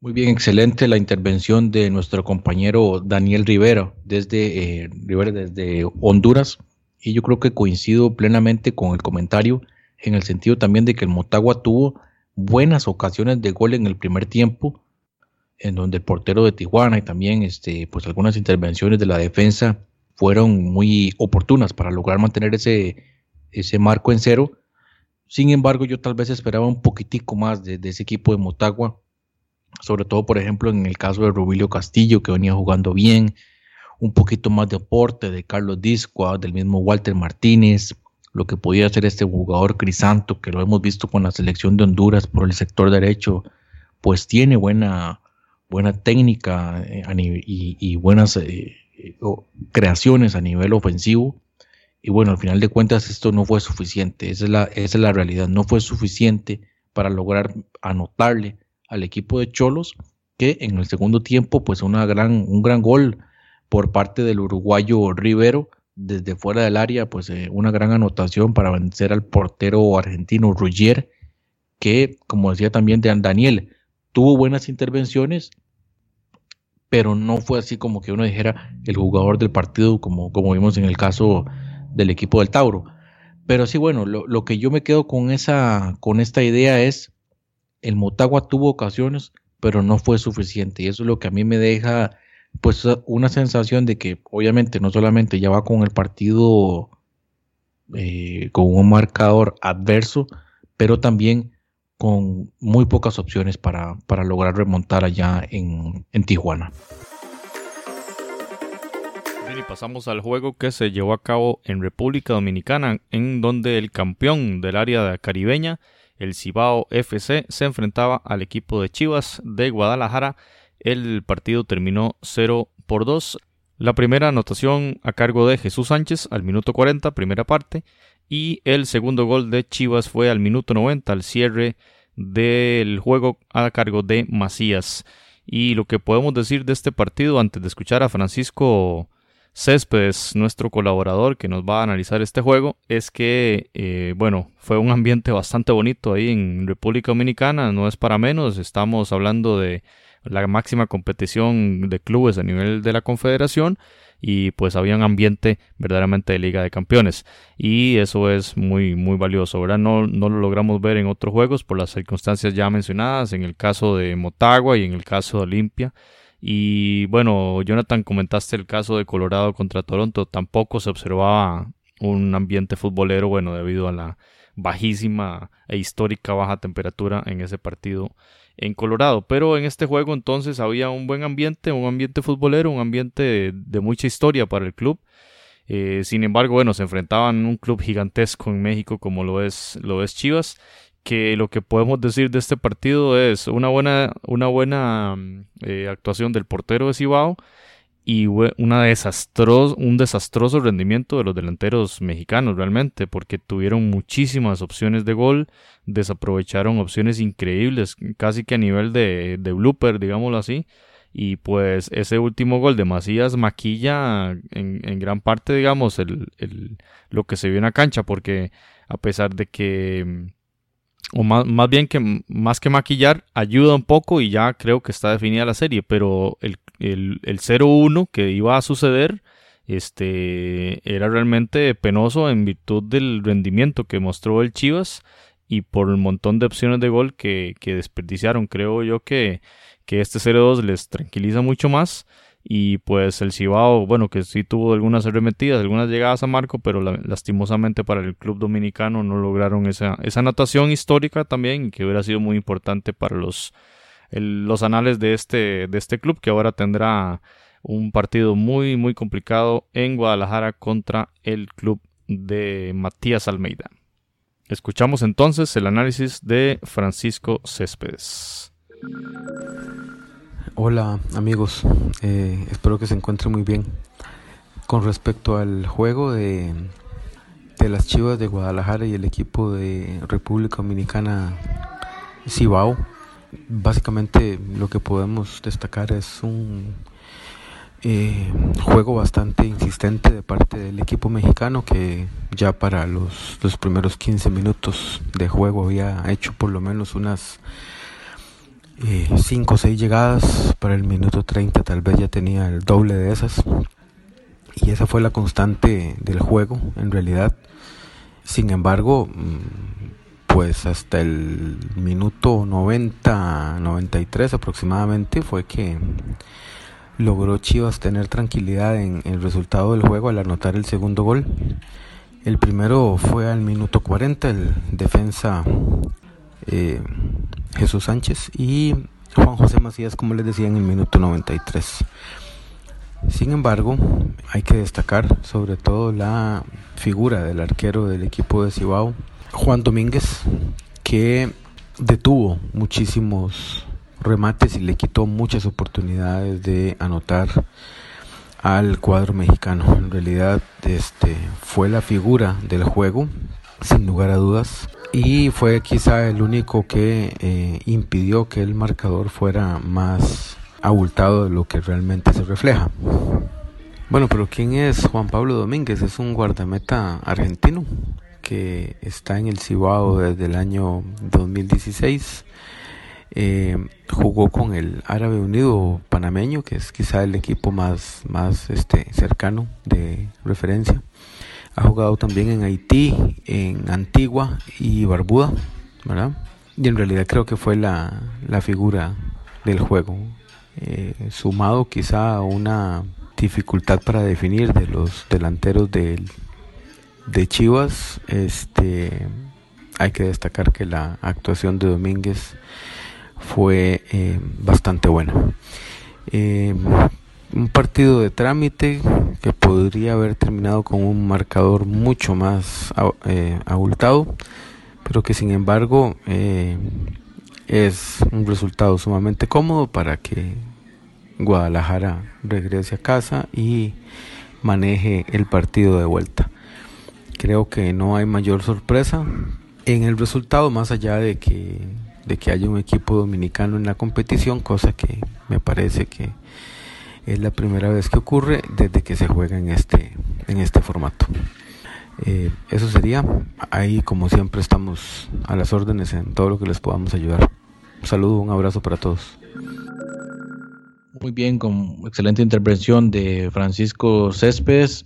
S2: Muy bien, excelente la intervención de nuestro compañero Daniel Rivera desde, eh, Rivera desde Honduras. Y yo creo que coincido plenamente con el comentario en el sentido también de que el Motagua tuvo buenas ocasiones de gol en el primer tiempo, en donde el portero de Tijuana y también este, pues algunas intervenciones de la defensa fueron muy oportunas para lograr mantener ese, ese marco en cero. Sin embargo, yo tal vez esperaba un poquitico más de, ese equipo de Motagua, sobre todo, por ejemplo, en el caso de Rubilio Castillo, que venía jugando bien, un poquito más de aporte de Carlos Discoa, del mismo Walter Martínez, lo que podía hacer este jugador Crisanto, que lo hemos visto con la selección de Honduras por el sector derecho, pues tiene buena, buena técnica eh, y, buenas eh, creaciones a nivel ofensivo. Y bueno, al final de cuentas esto no fue suficiente, esa es la, esa es la realidad, no fue suficiente para lograr anotarle al equipo de Cholos, que en el segundo tiempo, pues una gran, un gran gol por parte del uruguayo Rivero, desde fuera del área, pues eh, una gran anotación para vencer al portero argentino Ruggier, que, como decía también Daniel, tuvo buenas intervenciones, pero no fue así como que uno dijera el jugador del partido, como, como vimos en el caso del equipo del Tauro. Pero sí, bueno, lo, lo que yo me quedo con, esa, con esta idea es, el Motagua tuvo ocasiones, pero no fue suficiente, y eso es lo que a mí me deja pues una sensación de que obviamente no solamente ya va con el partido eh, con un marcador adverso, pero también con muy pocas opciones para, lograr remontar allá en, Tijuana.
S1: y pasamos al juego que se llevó a cabo en República Dominicana, en donde el campeón del área caribeña, el Cibao FC, se enfrentaba al equipo de Chivas de Guadalajara el partido terminó 0 por 2. La primera anotación a cargo de Jesús Sánchez al minuto 40, primera parte, y el segundo gol de Chivas fue al minuto 90, al cierre del juego a cargo de Macías. Y lo que podemos decir de este partido antes de escuchar a Francisco Céspedes, nuestro colaborador que nos va a analizar este juego, es que, eh, bueno, fue un ambiente bastante bonito ahí en República Dominicana, no es para menos, estamos hablando de la máxima competición de clubes a nivel de la confederación y pues había un ambiente verdaderamente de liga de campeones. Y eso es muy muy valioso ¿verdad? No, no lo logramos ver en otros juegos por las circunstancias ya mencionadas en el caso de Motagua y en el caso de Olimpia. Y bueno Jonathan comentaste el caso de Colorado contra Toronto. Tampoco se observaba un ambiente futbolero bueno debido a la bajísima e histórica baja temperatura en ese partido en Colorado. Pero en este juego entonces había un buen ambiente, un ambiente futbolero, un ambiente de, mucha historia para el club. Eh, sin embargo, bueno, se enfrentaban un club gigantesco en México como lo es, lo es Chivas, que lo que podemos decir de este partido es una buena, una buena mm, eh, actuación del portero de Cibao y una un desastroso rendimiento de los delanteros mexicanos realmente, porque tuvieron muchísimas opciones de gol, desaprovecharon opciones increíbles, casi que a nivel de, de blooper, digámoslo así, y pues ese último gol de Macías maquilla en, en gran parte, digamos, el, el, lo que se vio en la cancha, porque a pesar de que o más, más, bien que más que maquillar, ayuda un poco y ya creo que está definida la serie, pero el, el, el 0-1 que iba a suceder este, era realmente penoso en virtud del rendimiento que mostró el Chivas y por el montón de opciones de gol que, que desperdiciaron. Creo yo que, que este 0-2 les tranquiliza mucho más y pues el Cibao, bueno, que sí tuvo algunas arremetidas, algunas llegadas a Marco, pero lastimosamente para el club dominicano no lograron esa, esa anotación histórica también, que hubiera sido muy importante para los, los anales de este, de este club, que ahora tendrá un partido muy, muy complicado en Guadalajara contra el club de Matías Almeida. Escuchamos entonces el análisis de Francisco Céspedes.
S7: Hola amigos, eh, espero que se encuentren muy bien. Con respecto al juego de, de las Chivas de Guadalajara y el equipo de República Dominicana Cibao, básicamente lo que podemos destacar es un eh, juego bastante insistente de parte del equipo mexicano que ya para los, los primeros 15 minutos de juego había hecho por lo menos unas 5 o 6 llegadas, para el minuto 30 tal vez ya tenía el doble de esas. Y esa fue la constante del juego, en realidad. Sin embargo, mm, pues hasta el minuto 90, 93 aproximadamente fue que logró Chivas tener tranquilidad en el resultado del juego al anotar el segundo gol. El primero fue al minuto 40, el defensa eh, Jesús Sánchez y Juan José Macías, como les decía, en el minuto 93. Sin embargo, hay que destacar sobre todo la figura del arquero del equipo de Cibao, Juan Domínguez, que detuvo muchísimos remates y le quitó muchas oportunidades de anotar al cuadro mexicano. En realidad, este fue la figura del juego, sin lugar a dudas, y fue quizá el único que eh, impidió que el marcador fuera más abultado de lo que realmente se refleja. Bueno, pero ¿quién es Juan Pablo Domínguez? Es un guardameta argentino que está en el Cibao desde el año 2016. Eh, jugó con el Árabe Unido panameño, que es quizá el equipo más, más este, cercano de referencia. Ha jugado también en Haití, en Antigua y Barbuda, ¿verdad? Y en realidad creo que fue la, la figura del juego. Eh, sumado quizá a una dificultad para definir de los delanteros de, de Chivas, este, hay que destacar que la actuación de Domínguez fue eh, bastante buena. Eh, un partido de trámite que podría haber terminado con un marcador mucho más abultado, pero que sin embargo es un resultado sumamente cómodo para que Guadalajara regrese a casa y maneje el partido de vuelta. Creo que no hay mayor sorpresa en el resultado más allá de que de que haya un equipo dominicano en la competición, cosa que me parece que es la primera vez que ocurre desde que se juega en este en este formato. Eh, eso sería. Ahí como siempre estamos a las órdenes en todo lo que les podamos ayudar. Un saludo, un abrazo para todos.
S2: Muy bien, con excelente intervención de Francisco Céspedes,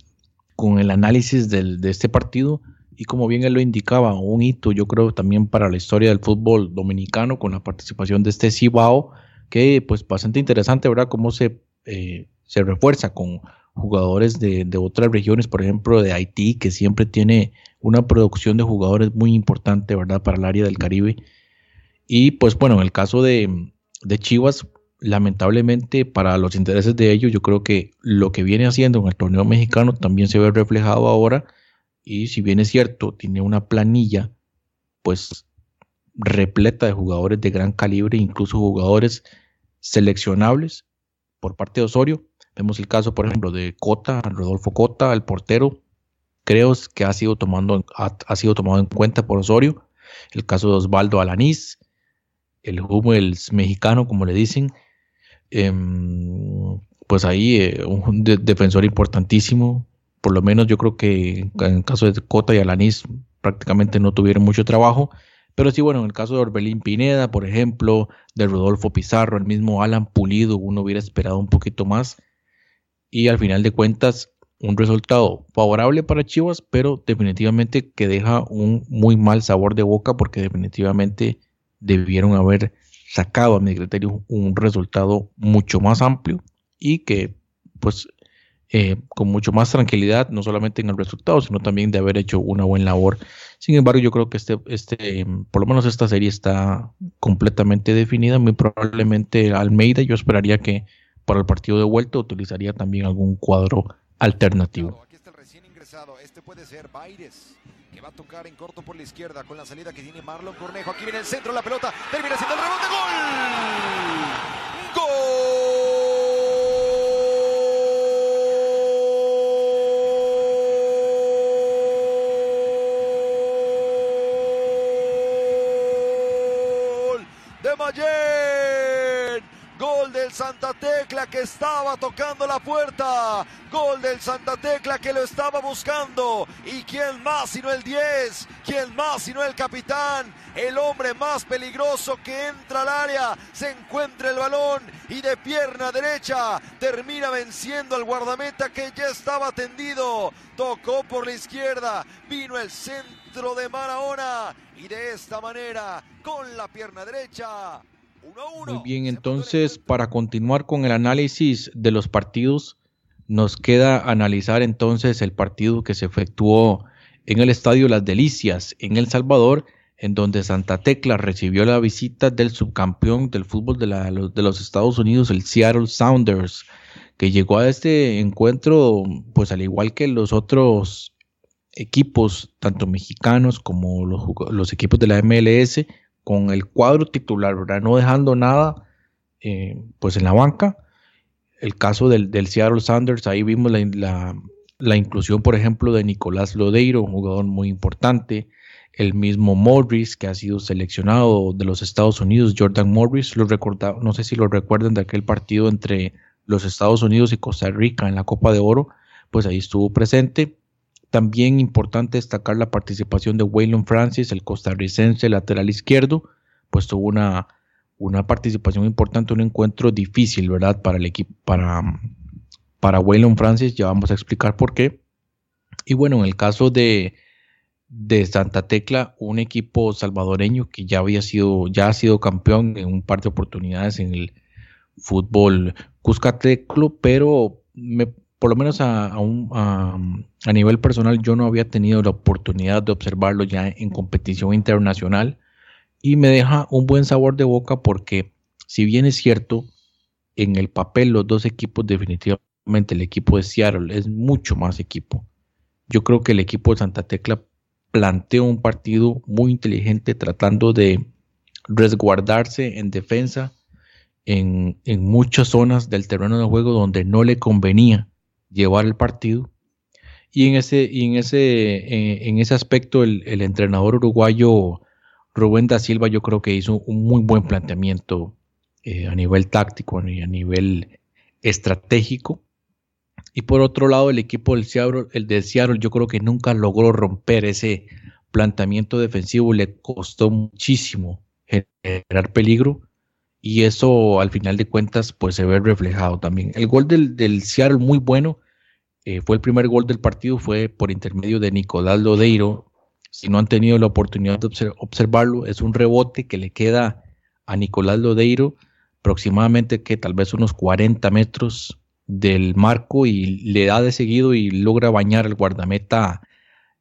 S2: con el análisis del, de este partido y como bien él lo indicaba, un hito yo creo también para la historia del fútbol dominicano con la participación de este Cibao, que pues bastante interesante, ¿verdad? Cómo se, eh, se refuerza con jugadores de, de, otras regiones, por ejemplo de Haití, que siempre tiene una producción de jugadores muy importante, ¿verdad? Para el área del Caribe. Y pues bueno, en el caso de, de Chivas, lamentablemente para los intereses de ellos, yo creo que lo que viene haciendo en el torneo mexicano también se ve reflejado ahora. Y si bien es cierto, tiene una planilla pues repleta de jugadores de gran calibre, incluso jugadores seleccionables por parte de Osorio. Vemos el caso, por ejemplo, de Cota, Rodolfo Cota, el portero. Creo que ha sido, ha, sido tomado en cuenta por Osorio. El caso de Osvaldo Alanís, el Hummels mexicano, como le dicen. Em, pues ahí eh, un defensor importantísimo. Por lo menos yo creo que en el caso de Cota y Alanis prácticamente no tuvieron mucho trabajo. Pero sí, bueno, en el caso de Orbelín Pineda, por ejemplo, de Rodolfo Pizarro, el mismo Alan Pulido, uno hubiera esperado un poquito más. Y al final de cuentas, un resultado favorable para Chivas, pero definitivamente que deja un muy mal sabor de boca porque definitivamente debieron haber sacado a mi criterio un resultado mucho más amplio y que pues eh, con mucho más tranquilidad, no solamente en el resultado, sino también de haber hecho una buena labor. Sin embargo, yo creo que este, este, por lo menos esta serie está completamente definida. Muy probablemente Almeida, yo esperaría que para el partido de vuelta utilizaría también algún cuadro alternativo. Aquí está el recién ingresado, este puede ser Baires que va a tocar en corto por la izquierda con la salida que tiene Marlon Cornejo. Aquí viene el centro, la pelota, termina siendo el rebote, gol.
S5: ¡Gol! De Mayen. Gol del
S8: Santa Tecla que estaba tocando la puerta. Gol del Santa Tecla que lo estaba buscando. ¿Y quién más sino el 10? ¿Quién más sino el capitán? El hombre más peligroso que entra al área. Se encuentra el balón y de pierna derecha termina venciendo al guardameta que ya estaba tendido. Tocó por la izquierda. Vino el centro de Marahona. Y de esta manera, con la pierna derecha,
S2: muy bien, entonces para continuar con el análisis de los partidos, nos queda analizar entonces el partido que se efectuó en el Estadio Las Delicias en El Salvador, en donde Santa Tecla recibió la visita del subcampeón del fútbol de, de los Estados Unidos, el Seattle Sounders, que llegó a este encuentro, pues al igual que los otros equipos, tanto mexicanos como los, los equipos de la MLS, con el cuadro titular, ¿verdad? No dejando nada eh, pues en la banca. El caso del, Seattle Sanders, ahí vimos la, inclusión, por ejemplo, de Nicolás Lodeiro, un jugador muy importante. El mismo Morris, que ha sido seleccionado de los Estados Unidos, Jordan Morris, lo recordaba, no sé si lo recuerdan de aquel partido entre los Estados Unidos y Costa Rica en la Copa de Oro, pues ahí estuvo presente. También importante destacar la participación de Waylon Francis, el costarricense lateral izquierdo, pues tuvo una, una participación importante, un encuentro difícil, ¿verdad? Para el equipo, para, para Waylon Francis, ya vamos a explicar por qué. Y bueno, en el caso de, de Santa Tecla, un equipo salvadoreño que ya había sido, ya ha sido campeón en un par de oportunidades en el fútbol Cuscateclo, pero me por lo menos a, a, nivel personal, yo no había tenido la oportunidad de observarlo ya en competición internacional y me deja un buen sabor de boca porque si bien es cierto, en el papel los dos equipos definitivamente el equipo de Seattle es mucho más equipo. Yo creo que el equipo de Santa Tecla planteó un partido muy inteligente tratando de resguardarse en defensa en, en muchas zonas del terreno de juego donde no le convenía llevar el partido. Y en ese, en ese, en ese aspecto, el, entrenador uruguayo Rubén da Silva, yo creo que hizo un muy buen planteamiento eh, a nivel táctico y a nivel estratégico. Y por otro lado, el equipo del Seattle, el de Seattle, yo creo que nunca logró romper ese planteamiento defensivo, le costó muchísimo generar peligro y eso al final de cuentas pues se ve reflejado también. El gol del, del Seattle muy bueno, eh, fue el primer gol del partido, fue por intermedio de Nicolás Lodeiro. Si no han tenido la oportunidad de observarlo, es un rebote que le queda a Nicolás Lodeiro aproximadamente que tal vez unos 40 metros del marco y le da de seguido y logra bañar al guardameta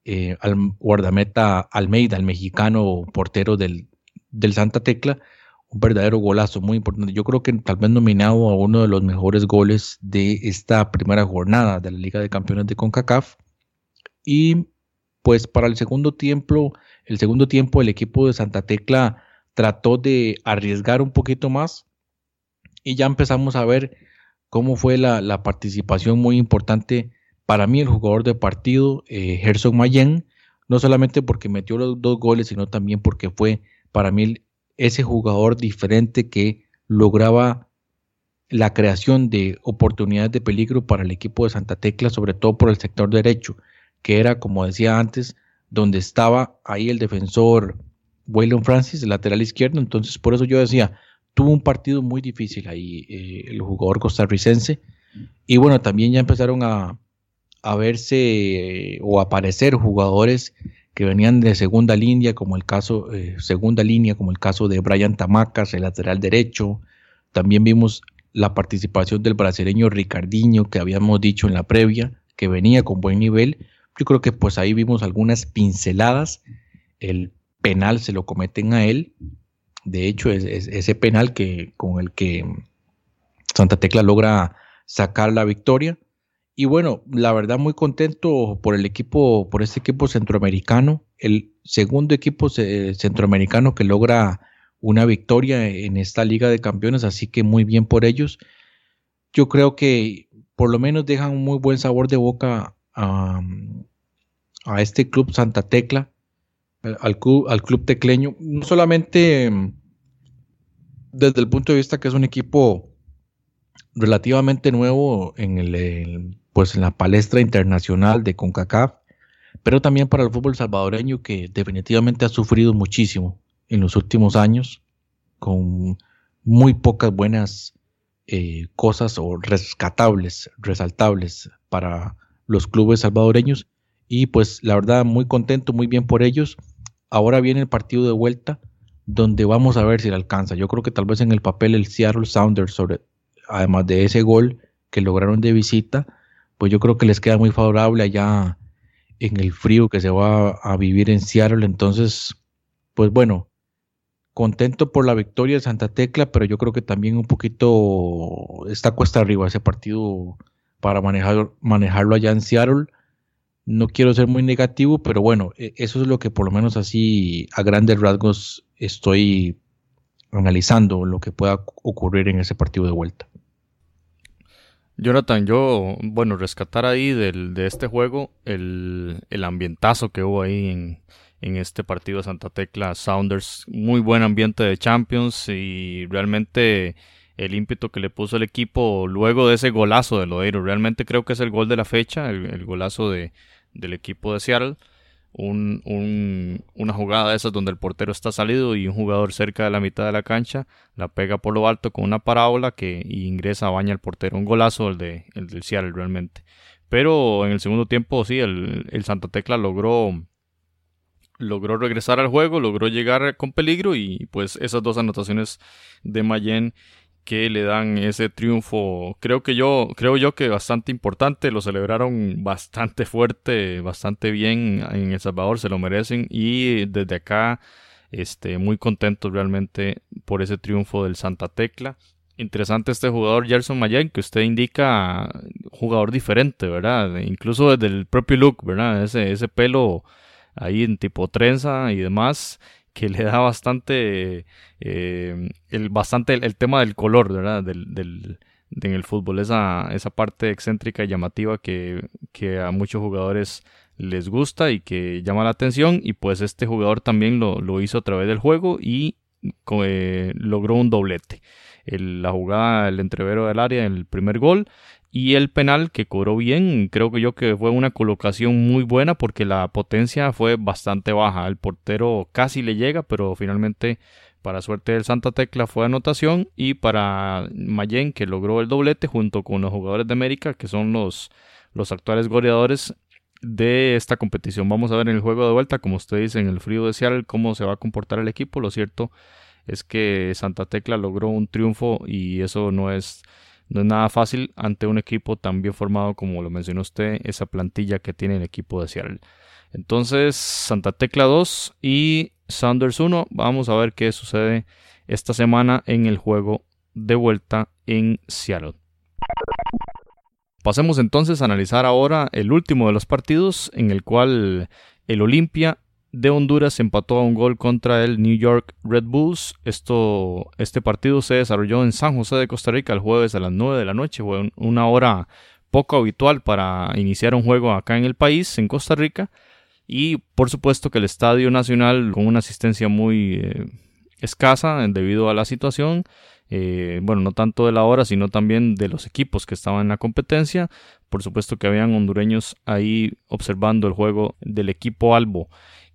S2: eh, al guardameta Almeida, el mexicano portero del, del Santa Tecla, un verdadero golazo muy importante. Yo creo que tal vez nominado a uno de los mejores goles de esta primera jornada de la Liga de Campeones de CONCACAF. Y pues para el segundo tiempo, el segundo tiempo el equipo de Santa Tecla trató de arriesgar un poquito más y ya empezamos a ver cómo fue la, participación muy importante para mí el jugador de partido, eh, Mayen, no solamente porque metió los dos goles, sino también porque fue para mí ese jugador diferente que lograba la creación de oportunidades de peligro para el equipo de Santa Tecla, sobre todo por el sector derecho, que era, como decía antes, donde estaba ahí el defensor Waylon Francis, el lateral izquierdo. Entonces, por eso yo decía, tuvo un partido muy difícil ahí eh, el jugador costarricense. Y bueno, también ya empezaron a, a verse eh, o aparecer jugadores que venían de segunda línea, como el caso, eh, segunda línea, como el caso de Brian Tamacas, el lateral derecho. También vimos la participación del brasileño Ricardinho, que habíamos dicho en la previa, que venía con buen nivel. Yo creo que pues ahí vimos algunas pinceladas. El penal se lo cometen a él. De hecho, es, ese penal que, con el que Santa Tecla logra sacar la victoria. Y bueno, la verdad muy contento por el equipo, por este equipo centroamericano, el segundo equipo centroamericano que logra una victoria en esta Liga de Campeones, así que muy bien por ellos. Yo creo que por lo menos dejan un muy buen sabor de boca a, este club Santa Tecla, al club, al club tecleño, no solamente desde el punto de vista que es un equipo relativamente nuevo en, el, pues en la palestra internacional de CONCACAF, pero también para el fútbol salvadoreño que definitivamente ha sufrido muchísimo en los últimos años, con muy pocas buenas eh, cosas o rescatables, resaltables para los clubes salvadoreños. Y pues la verdad, muy contento, muy bien por ellos. Ahora viene el partido de vuelta, donde vamos a ver si le alcanza. Yo creo que tal vez en el papel el Seattle Sounders, sobre, además de ese gol que lograron de visita, pues yo creo que les queda muy favorable allá en el frío que se va a vivir en Seattle. Entonces, pues bueno, contento por la victoria de Santa Tecla, pero yo creo que también un poquito está cuesta arriba ese partido para manejar, manejarlo allá en Seattle. No quiero ser muy negativo, pero bueno, e, eso es lo que por lo menos así a grandes rasgos estoy analizando lo que pueda ocurrir en ese partido de vuelta.
S1: Jonathan, yo, bueno, rescatar ahí del, de este juego el, el ambientazo que hubo ahí en, en este partido de Santa Tecla Sounders. Muy buen ambiente de Champions y realmente el ímpetu que le puso el equipo luego de ese golazo de Lodeiro. Realmente creo que es el gol de la fecha, el, golazo de, del equipo de Seattle. Un, un, una jugada de esas donde el portero está salido y un jugador cerca de la mitad de la cancha la pega por lo alto con una parábola que ingresa baña al portero. Un golazo el, de, el del Seattle realmente. Pero en el segundo tiempo sí, el, el Santa Tecla logró logró regresar al juego, logró llegar con peligro y pues esas dos anotaciones de Mayen que le dan ese triunfo, creo que yo, creo yo que bastante importante, lo celebraron bastante fuerte, bastante bien en El Salvador, se lo merecen y desde acá, este, muy contentos realmente por ese triunfo del Santa Tecla. Interesante este jugador Gerson Mayen, que usted indica jugador diferente, ¿verdad? Incluso desde el propio look, ¿verdad? Ese, ese pelo ahí en tipo trenza y demás que le da bastante eh, el bastante el, tema del color verdad del, del en el fútbol esa, esa parte excéntrica y llamativa que, que, a muchos jugadores les gusta y que llama la atención. Y pues este jugador también lo, lo hizo a través del juego y eh, logró un doblete. La jugada el entrevero del área el primer gol y el penal que cobró bien, creo que yo que fue una colocación muy buena porque la potencia fue bastante baja. El portero casi le llega, pero finalmente para suerte del Santa Tecla fue anotación y para Mayen que logró el doblete junto con los jugadores de América que son los, los actuales goleadores de esta competición. Vamos a ver en el juego de vuelta, como usted dice, en el frío de Seattle, cómo se va a comportar el equipo. Lo cierto es que Santa Tecla logró un triunfo y eso no es no es nada fácil ante un equipo tan bien formado como lo mencionó usted, esa plantilla que tiene el equipo de Seattle. Entonces, Santa Tecla 2 y Sanders 1. Vamos a ver qué sucede esta semana en el juego de vuelta en Seattle. Pasemos entonces a analizar ahora el último de los partidos en el cual el Olimpia de Honduras empató a un gol contra el New York Red Bulls. Esto, este partido se desarrolló en San José de Costa Rica el jueves a las 9 de la noche. Fue una hora poco habitual para iniciar un juego acá en el país, en Costa Rica. Y por supuesto que el Estadio Nacional, con una asistencia muy eh, escasa debido a la situación, eh, bueno, no tanto de la hora, sino también de los equipos que estaban en la competencia. Por supuesto que habían hondureños ahí observando el juego del equipo Albo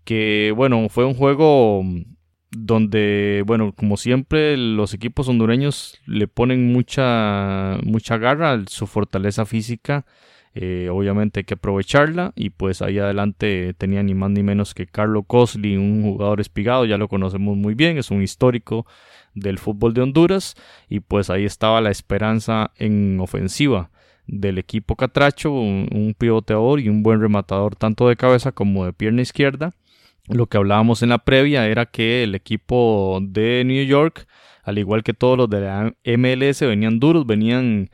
S1: que bueno, fue un juego donde, bueno, como siempre, los equipos hondureños le ponen mucha, mucha garra su fortaleza física. Eh, obviamente hay que aprovecharla y pues ahí adelante tenía ni más ni menos que Carlos Cosley, un jugador espigado, ya lo conocemos muy bien, es un histórico del fútbol de Honduras y pues ahí estaba la esperanza en ofensiva del equipo Catracho, un, un pivoteador y un buen rematador tanto de cabeza como de pierna izquierda lo que hablábamos en la previa era que el equipo de New York, al igual que todos los de la MLS, venían duros, venían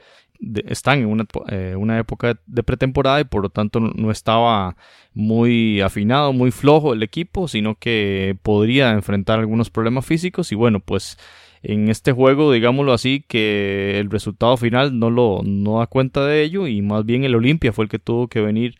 S1: están en una, eh, una, época de pretemporada y por lo tanto no estaba muy afinado, muy flojo el equipo, sino que podría enfrentar algunos problemas físicos y bueno, pues en este juego, digámoslo así, que el resultado final no lo no da cuenta de ello y más bien el Olimpia fue el que tuvo que venir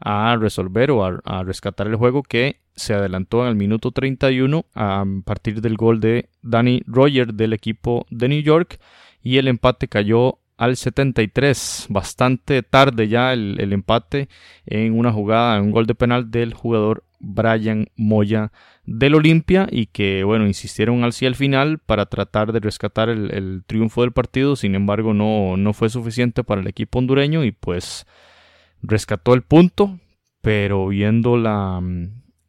S1: a resolver o a, rescatar el juego que se adelantó en el minuto 31 a partir del gol de Danny Roger del equipo de New York y el empate cayó al 73. Bastante tarde ya el, empate en una jugada, en un gol de penal del jugador Brian Moya del Olimpia y que bueno insistieron hacia el final para tratar de rescatar el, el triunfo del partido. Sin embargo no, no fue suficiente para el equipo hondureño y pues rescató el punto, pero viendo la,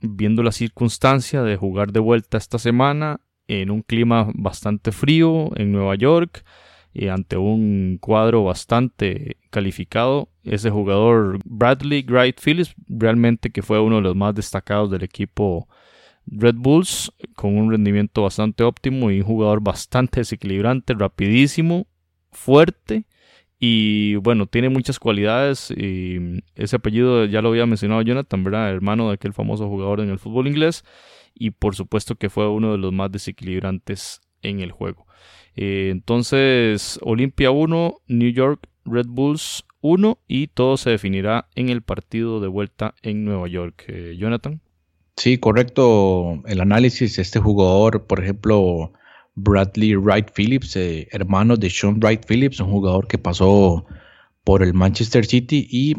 S1: viendo la circunstancia de jugar de vuelta esta semana en un clima bastante frío en Nueva York y ante un cuadro bastante calificado, ese jugador Bradley Wright Phillips realmente que fue uno de los más destacados del equipo Red Bulls con un rendimiento bastante óptimo y un jugador bastante desequilibrante, rapidísimo, fuerte y bueno, tiene muchas cualidades y ese apellido ya lo había mencionado Jonathan, ¿verdad? Hermano de aquel famoso jugador en el fútbol inglés y por supuesto que fue uno de los más desequilibrantes en el juego. Eh, entonces, Olimpia 1, New York Red Bulls 1 y todo se definirá en el partido de vuelta en Nueva York. Eh, Jonathan.
S2: Sí, correcto. El análisis, este jugador, por ejemplo, Bradley Wright Phillips, eh, hermano de Sean Wright Phillips, un jugador que pasó por el Manchester City y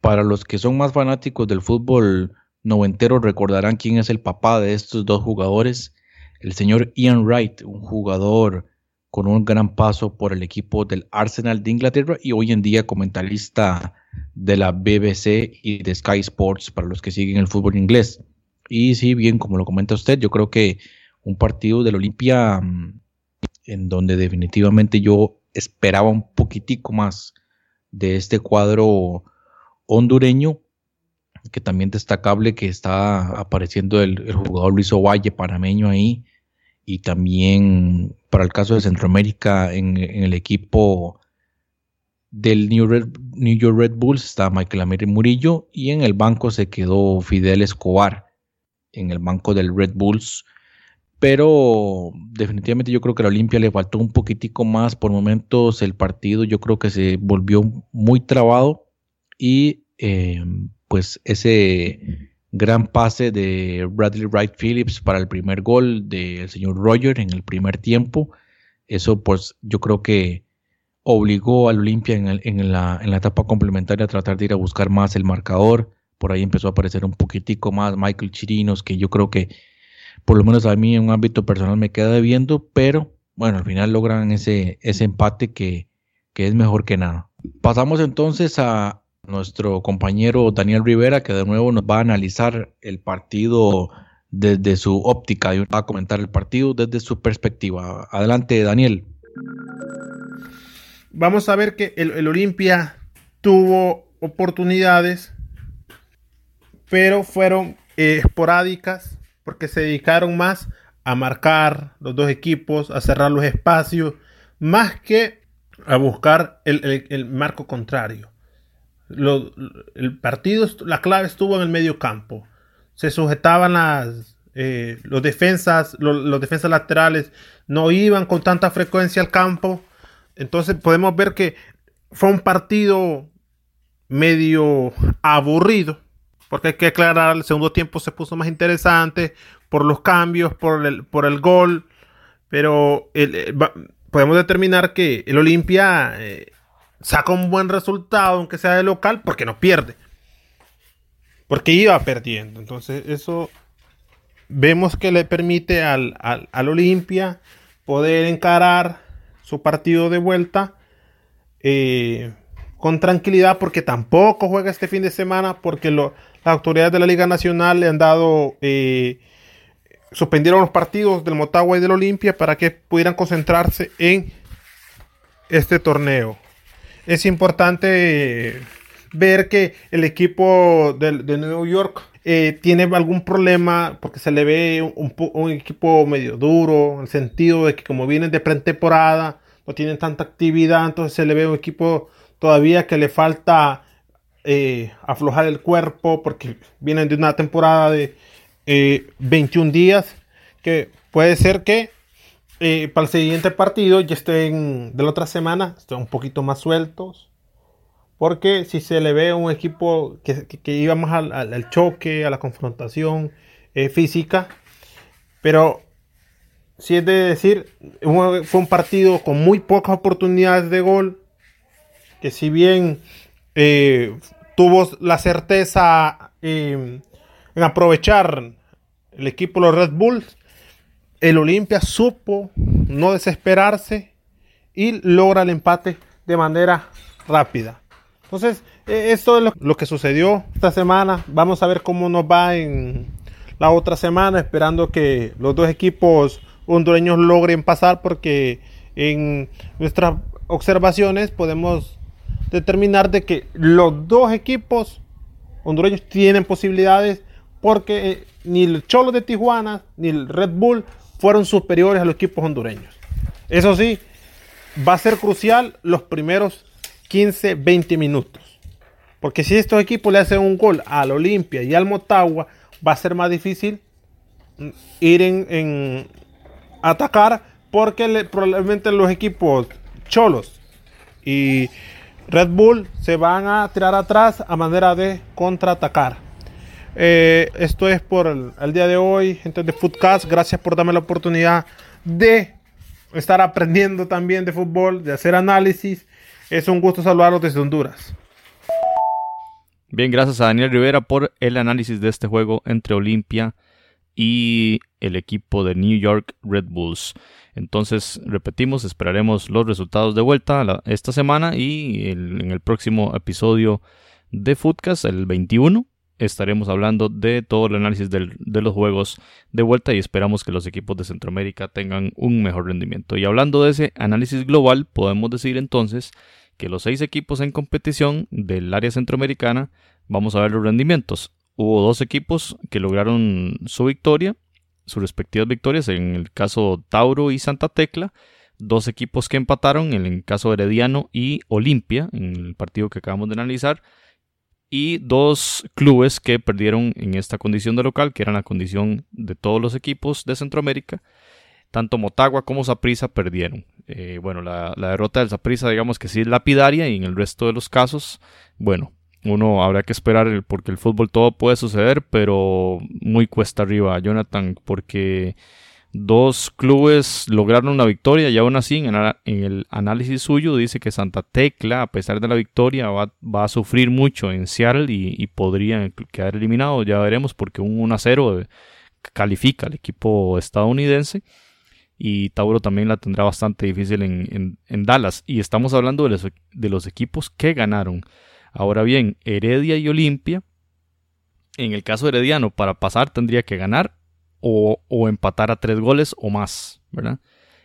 S2: para los que son más fanáticos del fútbol noventero recordarán quién es el papá de estos dos jugadores, el señor Ian Wright, un jugador con un gran paso por el equipo del Arsenal de Inglaterra y hoy en día comentarista de la BBC y de Sky Sports para los que siguen el fútbol inglés. Y sí, bien, como lo comenta usted, yo creo que un partido del Olimpia mm, en donde definitivamente yo esperaba un poquitico más de este cuadro hondureño, que también destacable que está apareciendo el, jugador Luis Ovalle, panameño ahí, y también para el caso de Centroamérica en, el equipo del New, New, York Red Bulls está Michael Amir Murillo y en el banco se quedó Fidel Escobar en el banco del Red Bulls pero definitivamente yo creo que a la Olimpia le faltó un poquitico más. Por momentos el partido yo creo que se volvió muy trabado y eh, pues ese gran pase de Bradley Wright Phillips para el primer gol del señor Roger en el primer tiempo, eso pues yo creo que obligó al Olimpia en, la, en la etapa complementaria a tratar de ir a buscar más el marcador. Por ahí empezó a aparecer un poquitico más Michael Chirinos, que yo creo que por lo menos a mí en un ámbito personal me queda debiendo, pero bueno, al final logran ese, ese empate que, que es mejor que nada. Pasamos entonces a nuestro compañero Daniel Rivera, que de nuevo nos va a analizar el partido desde su óptica y va a comentar el partido desde su perspectiva. Adelante, Daniel.
S6: Vamos a ver que el, Olimpia tuvo oportunidades, pero fueron eh, esporádicas porque se dedicaron más a marcar los dos equipos, a cerrar los espacios, más que a buscar el, marco contrario. el partido, la clave estuvo en el medio campo. Se sujetaban las, eh, los defensas, los, defensas laterales no iban con tanta frecuencia al campo. Entonces podemos ver que fue un partido medio aburrido porque hay que aclarar, el segundo tiempo se puso más interesante por los cambios, por el, por el gol, pero podemos determinar que el Olimpia eh, saca un buen resultado, aunque sea de local, porque no pierde, porque iba perdiendo. Entonces eso vemos que le permite al, al, Olimpia poder encarar su partido de vuelta. Eh, con tranquilidad porque tampoco juega este fin de semana porque lo, las autoridades de la Liga Nacional le han dado, eh, suspendieron los partidos del Motagua y del Olimpia para que pudieran concentrarse en este torneo. Es importante ver que el equipo de, de New York eh, tiene algún problema porque se le ve un, un, equipo medio duro, en el sentido de que como vienen de pretemporada, no tienen tanta actividad, entonces se le ve un equipo todavía que le falta eh, aflojar el cuerpo porque vienen de una temporada de 21 eh, días que puede ser que eh, para el siguiente partido ya estén de la otra semana estén un poquito más sueltos porque si se le ve un equipo que, iba más al, choque, a la confrontación física, pero si es de decir, fue un partido con muy pocas oportunidades de gol, que si bien eh, tuvo la certeza eh, en aprovechar el equipo de los Red Bulls, el Olimpia supo no desesperarse y logra el empate de manera rápida. Entonces, e, esto es lo, que sucedió esta semana. Vamos a ver cómo nos va en la otra semana, esperando que los dos equipos hondureños logren pasar, porque en nuestras observaciones podemos determinar de que los dos equipos hondureños tienen posibilidades, porque eh, ni el Cholo de Tijuana ni el Red Bull fueron superiores a los equipos hondureños. Eso sí, va a ser crucial los primeros 15, 20 minutos. Porque si estos equipos le hacen un gol al Olimpia y al Motagua, va a ser más difícil ir en, atacar porque probablemente los equipos cholos y Red Bull se van a tirar atrás a manera de contraatacar. Eh, esto es por el, día de hoy, gente de Footcast. Gracias por darme la oportunidad de estar aprendiendo también de fútbol, de hacer análisis. Es un gusto saludarlos desde Honduras.
S1: Bien, gracias a Daniel Rivera por el análisis de este juego entre Olimpia y el equipo de New York Red Bulls. Entonces, repetimos, esperaremos los resultados de vuelta esta semana y en el próximo episodio de Footcast, el 21, estaremos hablando de todo el análisis de los juegos de vuelta y esperamos que los equipos de Centroamérica tengan un mejor rendimiento. Y hablando de ese análisis global, podemos decir entonces que los seis equipos en competición del área centroamericana, vamos a ver los rendimientos. Hubo dos equipos que lograron su victoria, sus respectivas victorias, en el caso Tauro y Santa Tecla, dos equipos que empataron, en el caso Herediano y Olimpia, en el partido que acabamos de analizar, y dos clubes que perdieron en esta condición de local, que eran la condición de todos los equipos de Centroamérica. Tanto Motagua como Saprissa perdieron. Eh, bueno, la, derrota del Saprissa, digamos que sí es lapidaria, y en el resto de los casos, bueno, uno habrá que esperar porque el fútbol todo puede suceder, pero muy cuesta arriba, Jonathan, porque Dos clubes lograron una victoria y aún así en, el análisis suyo dice que Santa Tecla, a pesar de la victoria, va, a sufrir mucho en Seattle y, podría quedar eliminado. Ya veremos porque un 1 0 eh, califica al equipo estadounidense y Tauro también la tendrá bastante difícil en, Dallas. Y estamos hablando de los, de los equipos que ganaron. Ahora bien, Heredia y Olimpia, en el caso Herediano, para pasar tendría que ganar o, empatar a tres goles o más, ¿verdad?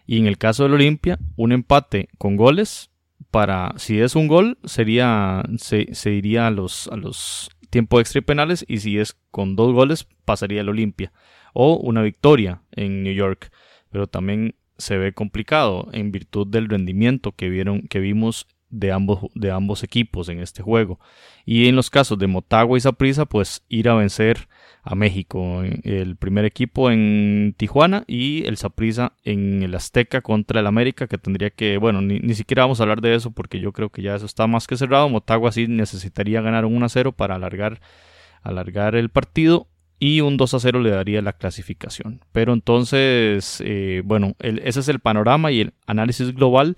S1: Y en el caso del Olimpia, un empate con goles para, si es un gol, sería, se, iría a los, a los tiempos extra y penales y si es con dos goles, pasaría el Olimpia. O una victoria en New York. Pero también se ve complicado en virtud del rendimiento que vieron, que vimos de ambos, de ambos equipos en este juego. Y en los casos de Motagua y Saprissa, pues ir a vencer a México. El primer equipo en Tijuana y el Saprissa en el Azteca contra el América, que tendría que, bueno, ni, siquiera vamos a hablar de eso porque yo creo que ya eso está más que cerrado. Motagua sí necesitaría ganar un 1 a 0 para alargar, alargar el partido y un 2 a 0 le daría la clasificación. Pero entonces, eh, bueno, ese es el panorama y el análisis global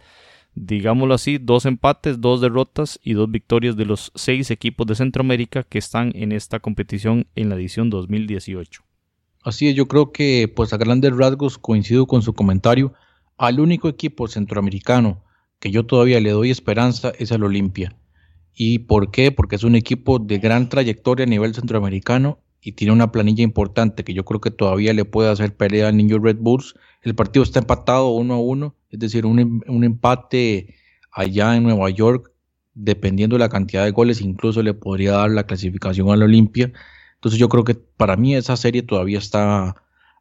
S1: digámoslo así, dos empates, dos derrotas y dos victorias de los seis equipos de Centroamérica que están en esta competición en la edición 2018.
S2: Así es, yo creo que pues a grandes rasgos coincido con su comentario. Al único equipo centroamericano que yo todavía le doy esperanza es al Olimpia. ¿Y por qué? Porque es un equipo de gran trayectoria a nivel centroamericano y tiene una planilla importante que yo creo que todavía le puede hacer pelea al Niño Red Bulls. El partido está empatado uno a uno, es decir, un, em, un, empate allá en Nueva York, dependiendo de la cantidad de goles, incluso le podría dar la clasificación al Olimpia. Entonces yo creo que para mí esa serie todavía está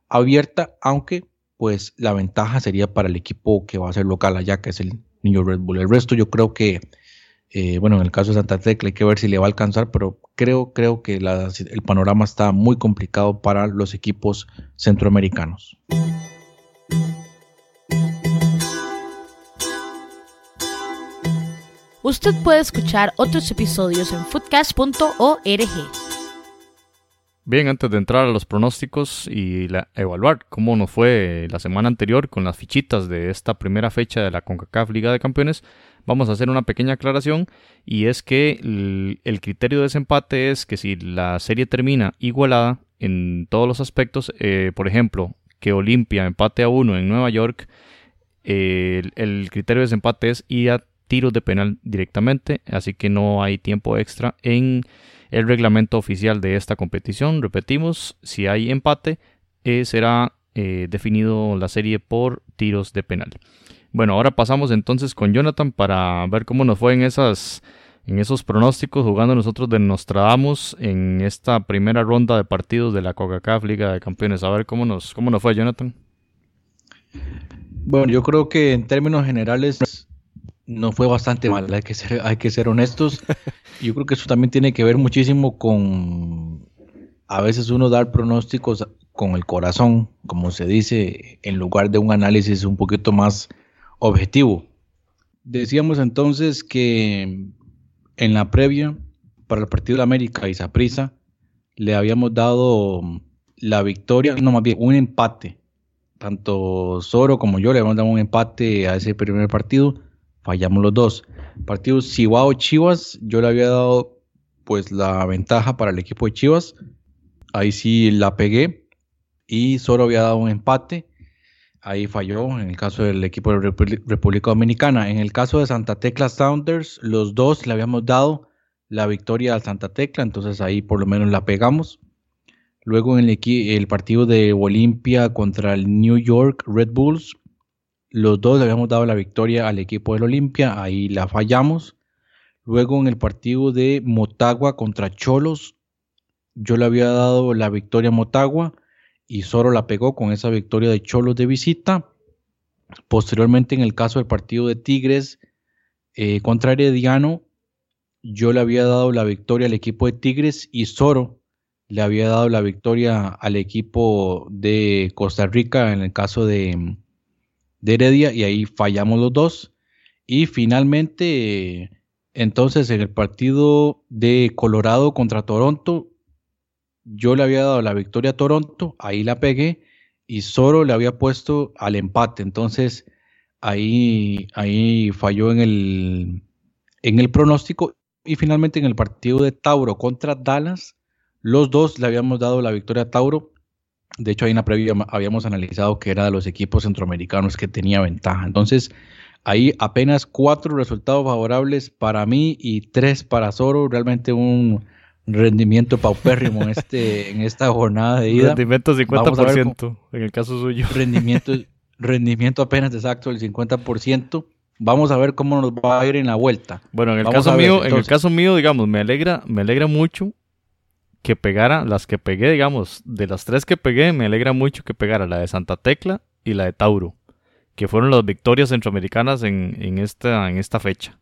S2: abierta, aunque pues la ventaja sería para el equipo que va a ser local allá, que es el Niño Red Bull. El resto yo creo que eh, bueno, en el caso de Santa Tecla hay que ver si le va a alcanzar, pero creo, creo que el panorama está muy complicado para los equipos centroamericanos.
S3: Usted puede escuchar otros episodios en foodcast.org.
S1: Bien, antes de entrar a los pronósticos y evaluar cómo nos fue la semana anterior con las fichitas de esta primera fecha de la CONCACAF Liga de Campeones, vamos a hacer una pequeña aclaración y es que el, criterio de desempate es que si la serie termina igualada en todos los aspectos, eh, por ejemplo, que Olimpia empate a uno en Nueva York, el, el, criterio de desempate es ir a tiros de penal directamente, así que no hay tiempo extra en el reglamento oficial de esta competición. Repetimos, si hay empate, eh, será eh, definido la serie por tiros de penal. Bueno, ahora pasamos entonces con Jonathan para ver cómo nos fue en esas en esos pronósticos jugando nosotros de Nostradamus en esta primera ronda de partidos de la Coca-Cola Liga de Campeones. A ver cómo nos cómo nos fue Jonathan.
S2: Bueno, yo creo que en términos generales no fue bastante mal, hay que ser, hay que ser honestos. Yo creo que eso también tiene que ver muchísimo con a veces uno dar pronósticos con el corazón, como se dice, en lugar de un análisis un poquito más objetivo. Decíamos entonces que en la previa para el partido de América y Saprisa le habíamos dado la victoria, no más bien un empate. Tanto Soro como yo le habíamos dado un empate a ese primer partido fallamos los dos. Partido Chihuahua Chivas, yo le había dado pues la ventaja para el equipo de Chivas. Ahí sí la pegué y solo había dado un empate. Ahí falló en el caso del equipo de República Dominicana. En el caso de Santa Tecla Sounders, los dos le habíamos dado la victoria al Santa Tecla, entonces ahí por lo menos la pegamos. Luego en el partido de Olimpia contra el New York Red Bulls, los dos le habíamos dado la victoria al equipo del Olimpia, ahí la fallamos. Luego en el partido de Motagua contra Cholos, yo le había dado la victoria a Motagua y solo la pegó con esa victoria de Cholos de visita. Posteriormente en el caso del partido de Tigres eh, contra Herediano, yo le había dado la victoria al equipo de Tigres y Soro le había dado la victoria al equipo de Costa Rica en el caso de, de Heredia y ahí fallamos los dos. Y finalmente, entonces en el partido de Colorado contra Toronto, yo le había dado la victoria a Toronto, ahí la pegué y solo le había puesto al empate. Entonces ahí, ahí falló en el, en el pronóstico. Y finalmente en el partido de Tauro contra Dallas, los dos le habíamos dado la victoria a Tauro de hecho, ahí en la previa habíamos analizado que era de los equipos centroamericanos que tenía ventaja. Entonces, ahí apenas cuatro resultados favorables para mí y tres para Zoro. Realmente un rendimiento paupérrimo en, este, en esta jornada de ida.
S1: Rendimiento 50% en el caso suyo.
S2: Rendimiento, rendimiento apenas exacto del 50%. Vamos a ver cómo nos va a ir en la vuelta.
S1: Bueno, en el caso mío, en el caso mío, digamos, me alegra, me alegra mucho que pegara, las que pegué, digamos, de las tres que pegué, me alegra mucho que pegara la de Santa Tecla y la de Tauro, que fueron las victorias centroamericanas en, en, esta, en esta fecha.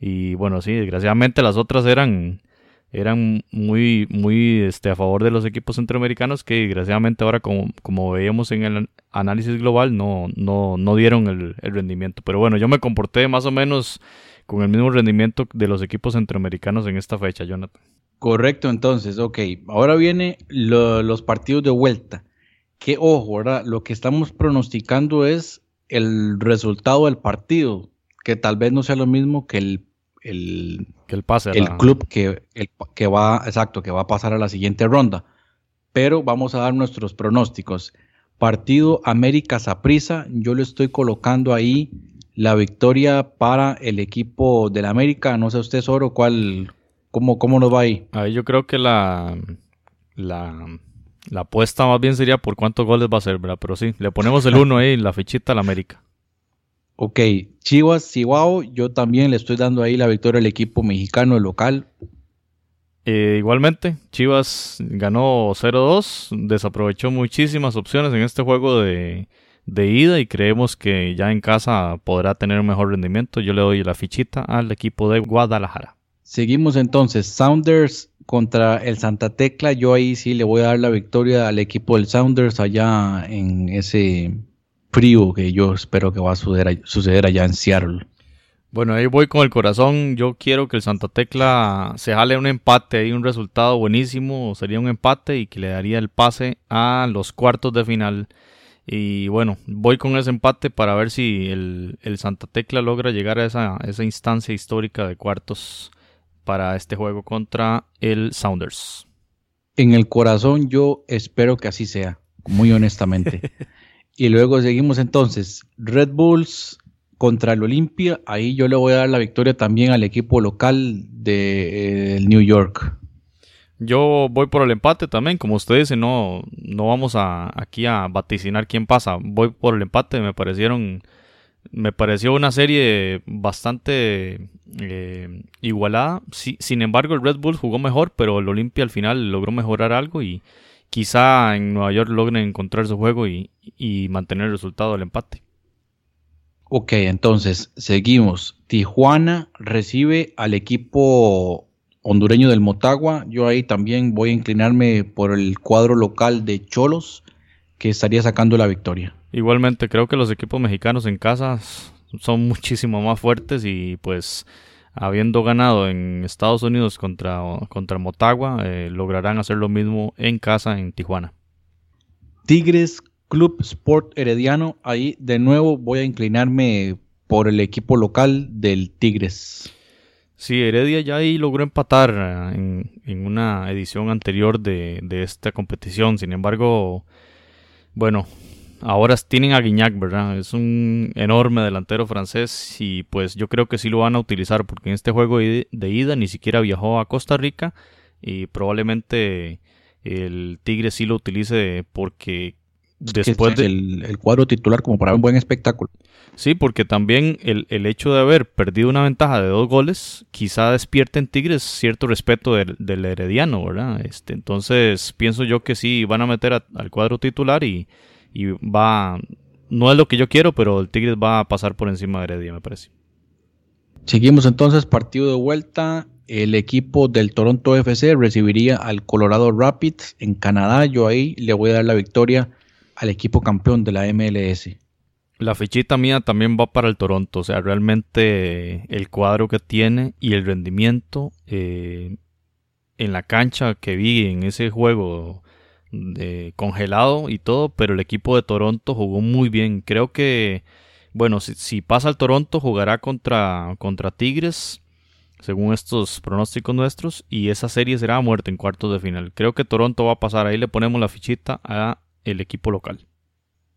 S1: Y bueno, sí, desgraciadamente las otras eran, eran muy, muy este, a favor de los equipos centroamericanos que desgraciadamente ahora, como, como veíamos en el análisis global, no, no, no dieron el, el rendimiento. Pero bueno, yo me comporté más o menos con el mismo rendimiento de los equipos centroamericanos en esta fecha, Jonathan.
S2: Correcto, entonces, ok. Ahora viene los partidos de vuelta. Que ojo, ahora lo que estamos pronosticando es el resultado del partido, que tal vez no sea lo mismo que el, el,
S1: que el pase.
S2: El club que, que va, exacto, que va a pasar a la siguiente ronda. Pero vamos a dar nuestros pronósticos. Partido América Saprisa, yo le estoy colocando ahí la victoria para el equipo del América. No sé usted, Soro, cuál, ¿Cómo, cómo nos va ahí?
S1: Ahí yo creo que la, la, la apuesta más bien sería por cuántos goles va a ser, ¿verdad? Pero sí, le ponemos el 1 ahí, la fichita al América.
S2: Ok, Chivas, Chihuahua, yo también le estoy dando ahí la victoria al equipo mexicano local.
S1: Eh, igualmente, Chivas ganó 0-2, desaprovechó muchísimas opciones en este juego de, de, ida y creemos que ya en casa podrá tener un mejor rendimiento. Yo le doy la fichita al equipo de Guadalajara.
S2: Seguimos entonces, Sounders contra el Santa Tecla. Yo ahí sí le voy a dar la victoria al equipo del Sounders allá en ese frío que yo espero que va a suceder, allá en Seattle.
S1: Bueno, ahí voy con el corazón. Yo quiero que el Santa Tecla se jale un empate, ahí un resultado buenísimo, sería un empate y que le daría el pase a los cuartos de final Y bueno, voy con ese empate para ver si el, Santa Tecla logra llegar a esa, esa instancia histórica de cuartos para este juego contra el Sounders.
S2: En el corazón yo espero que así sea, muy honestamente. y luego seguimos entonces, Red Bulls contra el Olimpia, ahí yo le voy a dar la victoria también al equipo local de eh, New York.
S1: Yo voy por el empate también, como usted dice, no, no vamos a, aquí a vaticinar quién pasa. Voy por el empate, me parecieron, me pareció una serie bastante eh, igualada. sin embargo, el Red Bull jugó mejor, pero el Olimpia al final logró mejorar algo y quizá en Nueva York logren encontrar su juego y, y mantener el resultado del empate.
S2: Ok, entonces seguimos. Tijuana recibe al equipo hondureño del Motagua. Yo ahí también voy a inclinarme por el cuadro local de Cholos, que estaría sacando la victoria.
S1: Igualmente, creo que los equipos mexicanos en casa son muchísimo más fuertes y pues habiendo ganado en Estados Unidos contra, contra Motagua, eh, lograrán hacer lo mismo en casa en Tijuana.
S2: Tigres Club Sport Herediano, ahí de nuevo voy a inclinarme por el equipo local del Tigres.
S1: Sí, Heredia ya ahí logró empatar eh, en, una edición anterior de, esta competición. Sin embargo, bueno, ahora tienen a Guignac, ¿verdad? Es un enorme delantero francés y pues yo creo que sí lo van a utilizar porque en este juego de ida ni siquiera viajó a Costa Rica y probablemente el Tigre sí lo utilice porque
S2: después del el, cuadro titular como para un buen espectáculo.
S1: Sí, porque también el, el, hecho de haber perdido una ventaja de dos goles quizá despierte en Tigres cierto respeto del, Herediano, ¿verdad? Este, entonces pienso yo que sí van a meter al cuadro titular y, y, va, no es lo que yo quiero, pero el Tigres va a pasar por encima de Heredia, me parece.
S2: Seguimos entonces, partido de vuelta. El equipo del Toronto FC recibiría al Colorado Rapids en Canadá. Yo ahí le voy a dar la victoria al equipo campeón de la MLS.
S1: La fichita mía también va para el Toronto, o sea, realmente el cuadro que tiene y el rendimiento eh, en la cancha que vi en ese juego congelado y todo, pero el equipo de Toronto jugó muy bien. Creo que, bueno, si, pasa el Toronto jugará contra, contra Tigres, según estos pronósticos nuestros, y esa serie será muerta en cuartos de final. Creo que Toronto va a pasar, ahí le ponemos la fichita a el equipo local.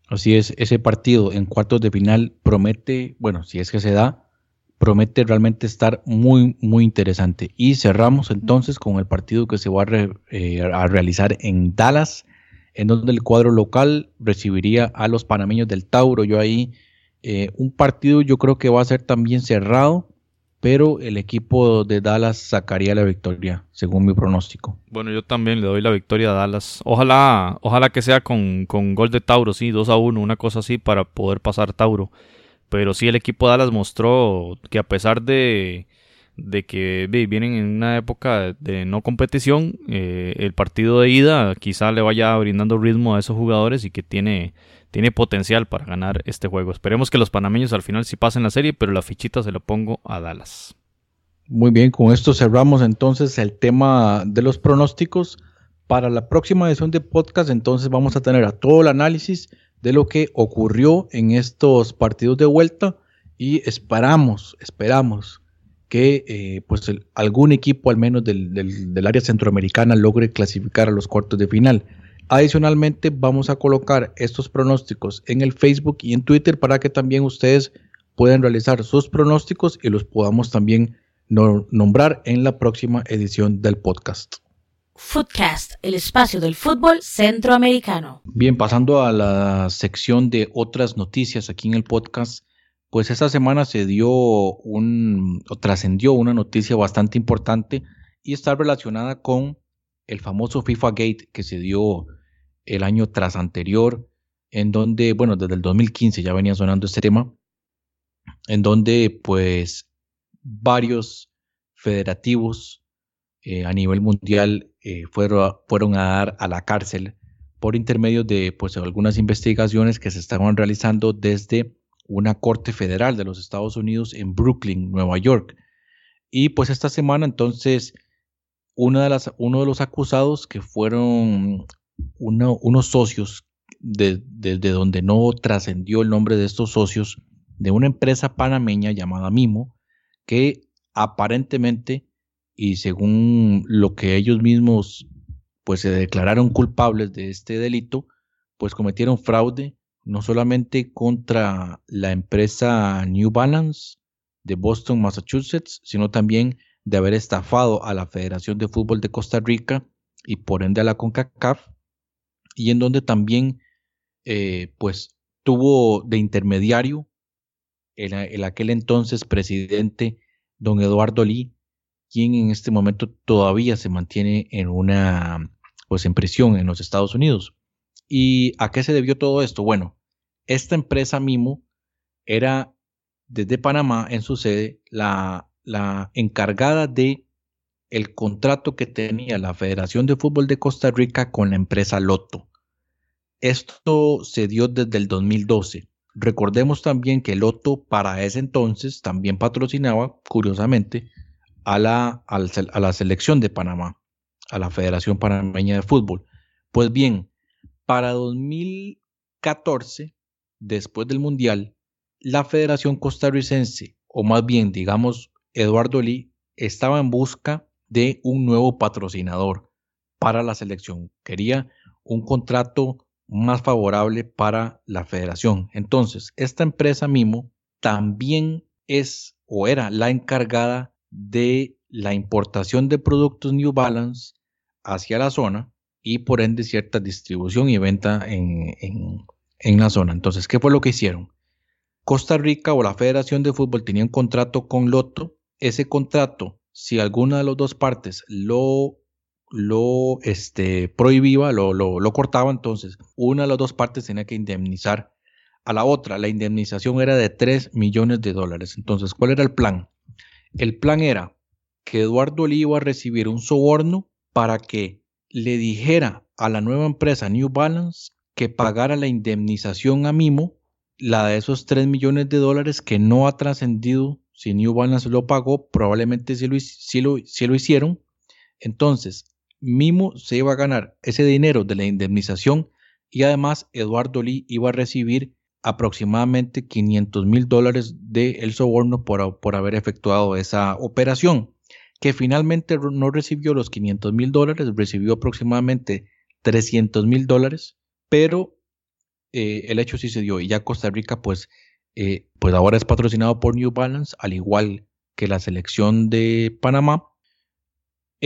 S2: Así es, ese partido en cuartos de final promete, bueno, si es que se da, promete realmente estar muy, muy interesante. Y cerramos entonces con el partido que se va a, eh, realizar en Dallas, en donde el cuadro local recibiría a los panameños del Tauro. Yo ahí, eh, un partido yo creo que va a ser también cerrado, pero el equipo de Dallas sacaría la victoria, según mi pronóstico.
S1: Bueno, yo también le doy la victoria a Dallas. Ojalá, ojalá que sea con, gol de Tauro, sí, 2 a 1, una cosa así para poder pasar Tauro. Pero sí, el equipo de Dallas mostró que a pesar de, de que vienen en una época de no competición, eh, el partido de ida quizá le vaya brindando ritmo a esos jugadores y que tiene tiene potencial para ganar este juego. Esperemos que los panameños al final sí pasen la serie, pero la fichita se la pongo a Dallas.
S2: Muy bien, con esto cerramos entonces el tema de los pronósticos. Para la próxima edición de podcast, entonces vamos a tener a todo el análisis de lo que ocurrió en estos partidos de vuelta y esperamos, esperamos que eh, pues algún equipo al menos del, del área centroamericana logre clasificar a los cuartos de final. Adicionalmente, vamos a colocar estos pronósticos en el Facebook y en Twitter para que también ustedes puedan realizar sus pronósticos y los podamos también nombrar en la próxima edición del podcast.
S3: Footcast, el espacio del fútbol centroamericano.
S2: Bien, pasando a la sección de otras noticias aquí en el podcast, pues esta semana se dio un, o trascendió una noticia bastante importante y está relacionada con el famoso FIFA Gate que se dio el año tras anterior, en donde, bueno, desde el 2015 ya venía sonando este tema, en donde pues varios federativos eh, a nivel mundial eh, fueron, fueron a dar a la cárcel por intermedio de pues algunas investigaciones que se estaban realizando desde una corte federal de los Estados Unidos en Brooklyn, Nueva York. Y pues esta semana entonces una de las, uno de los acusados que fueron unos socios desde donde no trascendió el nombre de estos socios, de una empresa panameña llamada Mimo, que aparentemente y según lo que ellos mismos pues se declararon culpables de este delito, pues cometieron fraude no solamente contra la empresa New Balance de Boston, Massachusetts, sino también de haber estafado a la Federación de Fútbol de Costa Rica y por ende a la CONCACAF, y en donde también eh, pues tuvo de intermediario el, aquel entonces presidente don Eduardo Lee, quien en este momento todavía se mantiene en una pues en prisión en los Estados Unidos. ¿Y a qué se debió todo esto? Bueno, esta empresa Mimo era desde Panamá en su sede la, la encargada de el contrato que tenía la Federación de Fútbol de Costa Rica con la empresa Loto. Esto se dio desde el 2012. Recordemos también que Loto para ese entonces también patrocinaba, curiosamente, a la, a la selección de Panamá, a la Federación Panameña de Fútbol. Pues bien, para 2014, después del Mundial, la Federación Costarricense, o más bien, digamos, Eduardo Lee, estaba en busca de un nuevo patrocinador para la selección. Quería un contrato más favorable para la federación. Entonces, esta empresa Mimo también es o era la encargada de la importación de productos New Balance hacia la zona y por ende cierta distribución y venta en, en la zona. Entonces, ¿qué fue lo que hicieron? Costa Rica o la Federación de Fútbol tenía un contrato con Loto. Ese contrato, si alguna de las dos partes lo lo este, prohibía, lo, lo, cortaba, entonces una de las dos partes tenía que indemnizar a la otra. La indemnización era de 3 millones de dólares. Entonces, ¿cuál era el plan? El plan era que Eduardo Lee iba a recibir un soborno para que le dijera a la nueva empresa New Balance que pagara la indemnización a Mimo, la de esos 3 millones de dólares que no ha trascendido si New Balance lo pagó, probablemente sí lo, lo, lo hicieron. Entonces, Mimo se iba a ganar ese dinero de la indemnización y además Eduardo Lee iba a recibir aproximadamente 500 mil dólares del soborno por, por, haber efectuado esa operación, que finalmente no recibió los 500 mil dólares, recibió aproximadamente 300 mil dólares, pero eh, el hecho sí se dio y ya Costa Rica pues, eh, pues ahora es patrocinado por New Balance, al igual que la selección de Panamá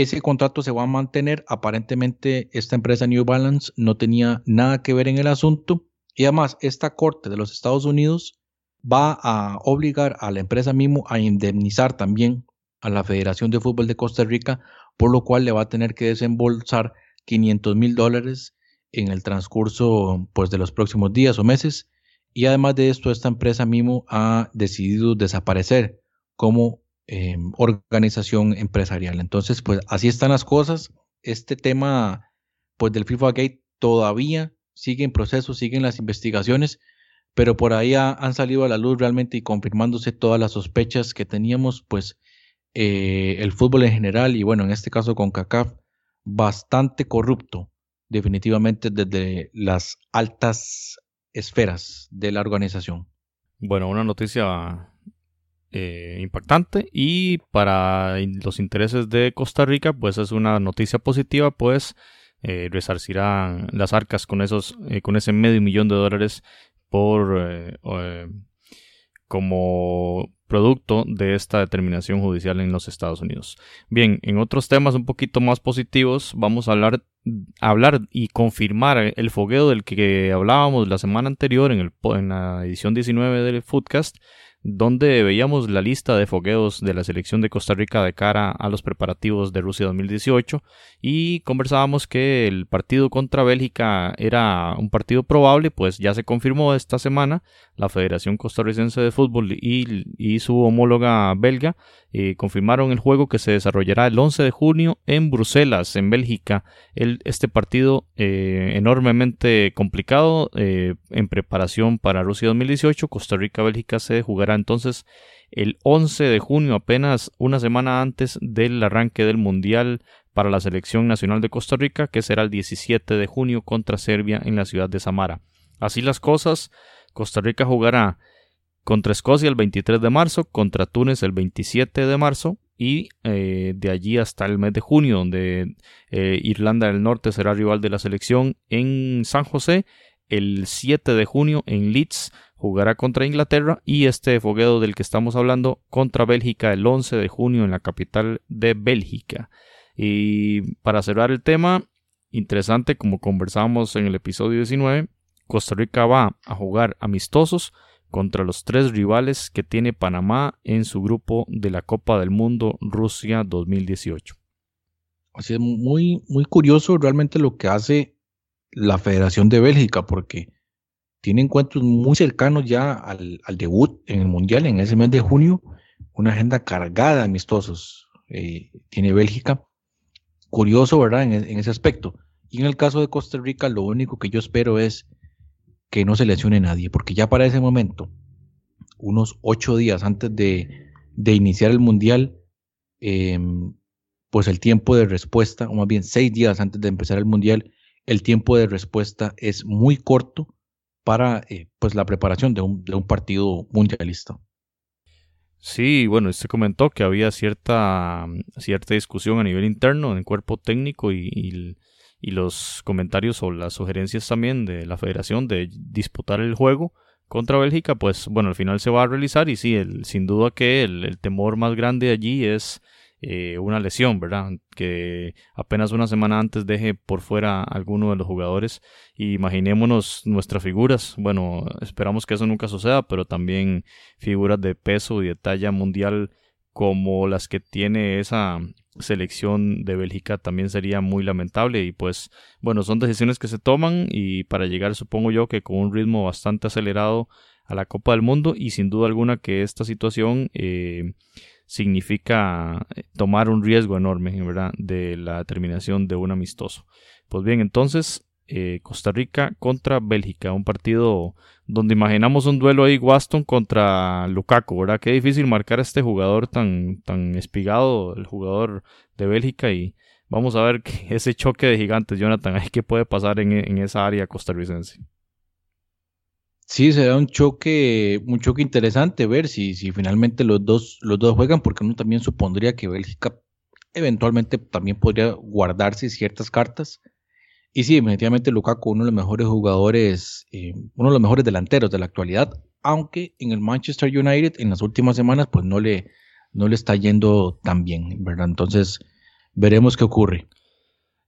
S2: ese contrato se va a mantener. Aparentemente esta empresa New Balance no tenía nada que ver en el asunto. Y además esta corte de los Estados Unidos va a obligar a la empresa Mimo a indemnizar también a la Federación de Fútbol de Costa Rica, por lo cual le va a tener que desembolsar 500 mil dólares en el transcurso pues, de los próximos días o meses. Y además de esto, esta empresa Mimo ha decidido desaparecer como Em, organización empresarial. Entonces, pues así están las cosas. Este tema, pues del FIFA Gate todavía sigue en proceso, siguen las investigaciones, pero por ahí han salido a la luz realmente y confirmándose todas las sospechas que teníamos, pues eh, el fútbol en general y bueno, en este caso con CACAF, bastante corrupto, definitivamente desde las altas esferas de la organización.
S1: Bueno, una noticia eh, impactante y para los intereses de Costa Rica pues es una noticia positiva pues eh, resarcirán las arcas con esos eh, con ese medio millón de dólares por como producto de esta determinación judicial en los Estados Unidos. Bien, en otros temas un poquito más positivos, vamos a hablar, hablar y confirmar el fogueo del que hablábamos la semana anterior en, el, en la edición 19 del Foodcast donde veíamos la lista de fogueos de la selección de Costa Rica de cara a los preparativos de Rusia 2018 y conversábamos que el partido contra Bélgica era un partido probable, pues ya se confirmó esta semana la Federación Costarricense de Fútbol y, su homóloga belga eh, confirmaron el juego que se desarrollará el 11 de junio en Bruselas, en Bélgica. este partido eh, enormemente complicado eh, en preparación para Rusia 2018. Costa Rica-Bélgica se jugará entonces el 11 de junio, apenas una semana antes del arranque del Mundial para la selección nacional de Costa Rica, que será el 17 de junio contra Serbia en la ciudad de Samara. Así las cosas, Costa Rica jugará contra Escocia el 23 de marzo, contra Túnez el 27 de marzo y eh, de allí hasta el mes de junio, donde eh, Irlanda del Norte será rival de la selección en San José, el 7 de junio en Leeds jugará contra Inglaterra y este fogueo del que estamos hablando contra Bélgica el 11 de junio en la capital de Bélgica. Y para cerrar el tema, interesante como conversábamos en el episodio 19, Costa Rica va a jugar amistosos contra los tres rivales que tiene Panamá en su grupo de la Copa del Mundo Rusia 2018.
S2: Así es muy, muy curioso realmente lo que hace la Federación de Bélgica, porque tiene encuentros muy cercanos ya al, debut en el Mundial en ese mes de junio, una agenda cargada de amistosos eh, tiene Bélgica. Curioso, ¿verdad? En, en, ese aspecto. Y en el caso de Costa Rica, lo único que yo espero es que no se lesione nadie, porque ya para ese momento, unos ocho días antes de, iniciar el Mundial, em, pues el tiempo de respuesta, o más bien seis días antes de empezar el Mundial, el tiempo de respuesta es muy corto para eh, pues la preparación de un, de un partido mundialista.
S1: Sí, bueno, usted comentó que había cierta, cierta discusión a nivel interno en el cuerpo técnico y, y los comentarios o las sugerencias también de la federación de disputar el juego contra Bélgica, pues bueno, al final se va a realizar y sí, el, sin duda que el, temor más grande allí es eh, una lesión, ¿verdad? Que apenas una semana antes deje por fuera a alguno de los jugadores. Y imaginémonos nuestras figuras. Bueno, esperamos que eso nunca suceda, pero también figuras de peso y de talla mundial como las que tiene esa selección de Bélgica también sería muy lamentable y pues bueno son decisiones que se toman y para llegar supongo yo que con un ritmo bastante acelerado a la Copa del Mundo y sin duda alguna que esta situación eh, significa eh, tomar un riesgo enorme ¿verdad? de la terminación de un amistoso pues bien entonces eh, Costa Rica contra Bélgica, un partido donde imaginamos un duelo ahí Waston contra Lukaku, ¿verdad? Qué difícil marcar a este jugador tan, tan espigado, el jugador de Bélgica y vamos a ver ese choque de gigantes, Jonathan, qué puede pasar en, esa área costarricense.
S2: Sí, será un choque, un choque interesante ver si, si finalmente los dos, los dos juegan, porque uno también supondría que Bélgica eventualmente también podría guardarse ciertas cartas y sí, definitivamente Lukaku, uno de los mejores jugadores, eh, uno de los mejores delanteros de la actualidad, aunque en el Manchester United en las últimas semanas pues no le, no le está yendo tan bien, ¿verdad? Entonces veremos qué ocurre.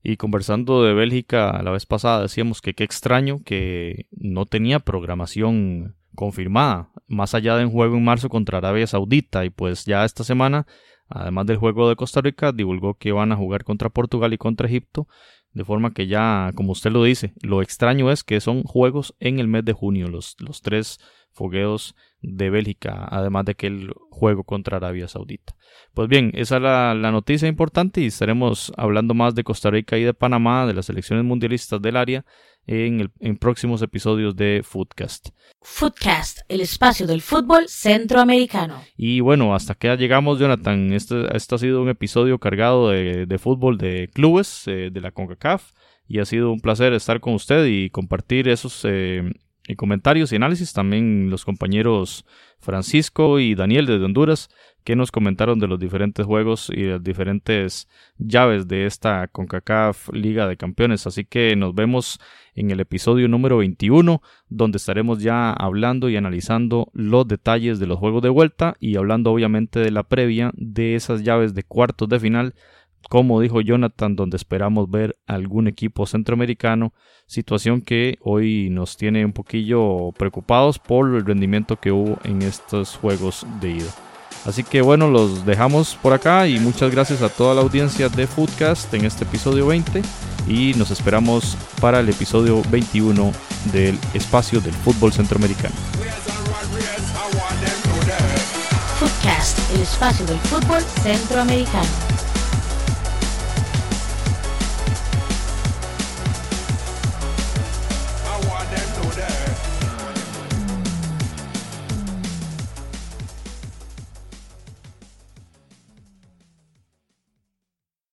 S1: Y conversando de Bélgica la vez pasada decíamos que qué extraño que no tenía programación confirmada, más allá de un juego en marzo contra Arabia Saudita. Y pues ya esta semana, además del juego de Costa Rica, divulgó que van a jugar contra Portugal y contra Egipto de forma que ya, como usted lo dice, lo extraño es que son juegos en el mes de junio, los, los tres fogueos de Bélgica, además de que el juego contra Arabia Saudita. Pues bien, esa es la, noticia importante y estaremos hablando más de Costa Rica y de Panamá, de las elecciones mundialistas del área, en, el, en próximos episodios de Foodcast.
S3: Foodcast, el espacio del fútbol centroamericano.
S1: Y bueno, hasta que llegamos, Jonathan. Este, este ha sido un episodio cargado de, fútbol de clubes eh, de la CONCACAF y ha sido un placer estar con usted y compartir esos eh, comentarios y análisis. También los compañeros Francisco y Daniel desde Honduras que nos comentaron de los diferentes juegos y las diferentes llaves de esta CONCACAF Liga de Campeones. Así que nos vemos en el episodio número 21, donde estaremos ya hablando y analizando los detalles de los juegos de vuelta y hablando obviamente de la previa de esas llaves de cuartos de final como dijo Jonathan, donde esperamos ver algún equipo centroamericano, situación que hoy nos tiene un poquillo preocupados por el rendimiento que hubo en estos juegos de ida. Así que bueno, los dejamos por acá y muchas gracias a toda la audiencia de Foodcast en este episodio 20 y nos esperamos para el episodio 21 del espacio del fútbol centroamericano.
S3: Foodcast, el espacio del fútbol centroamericano.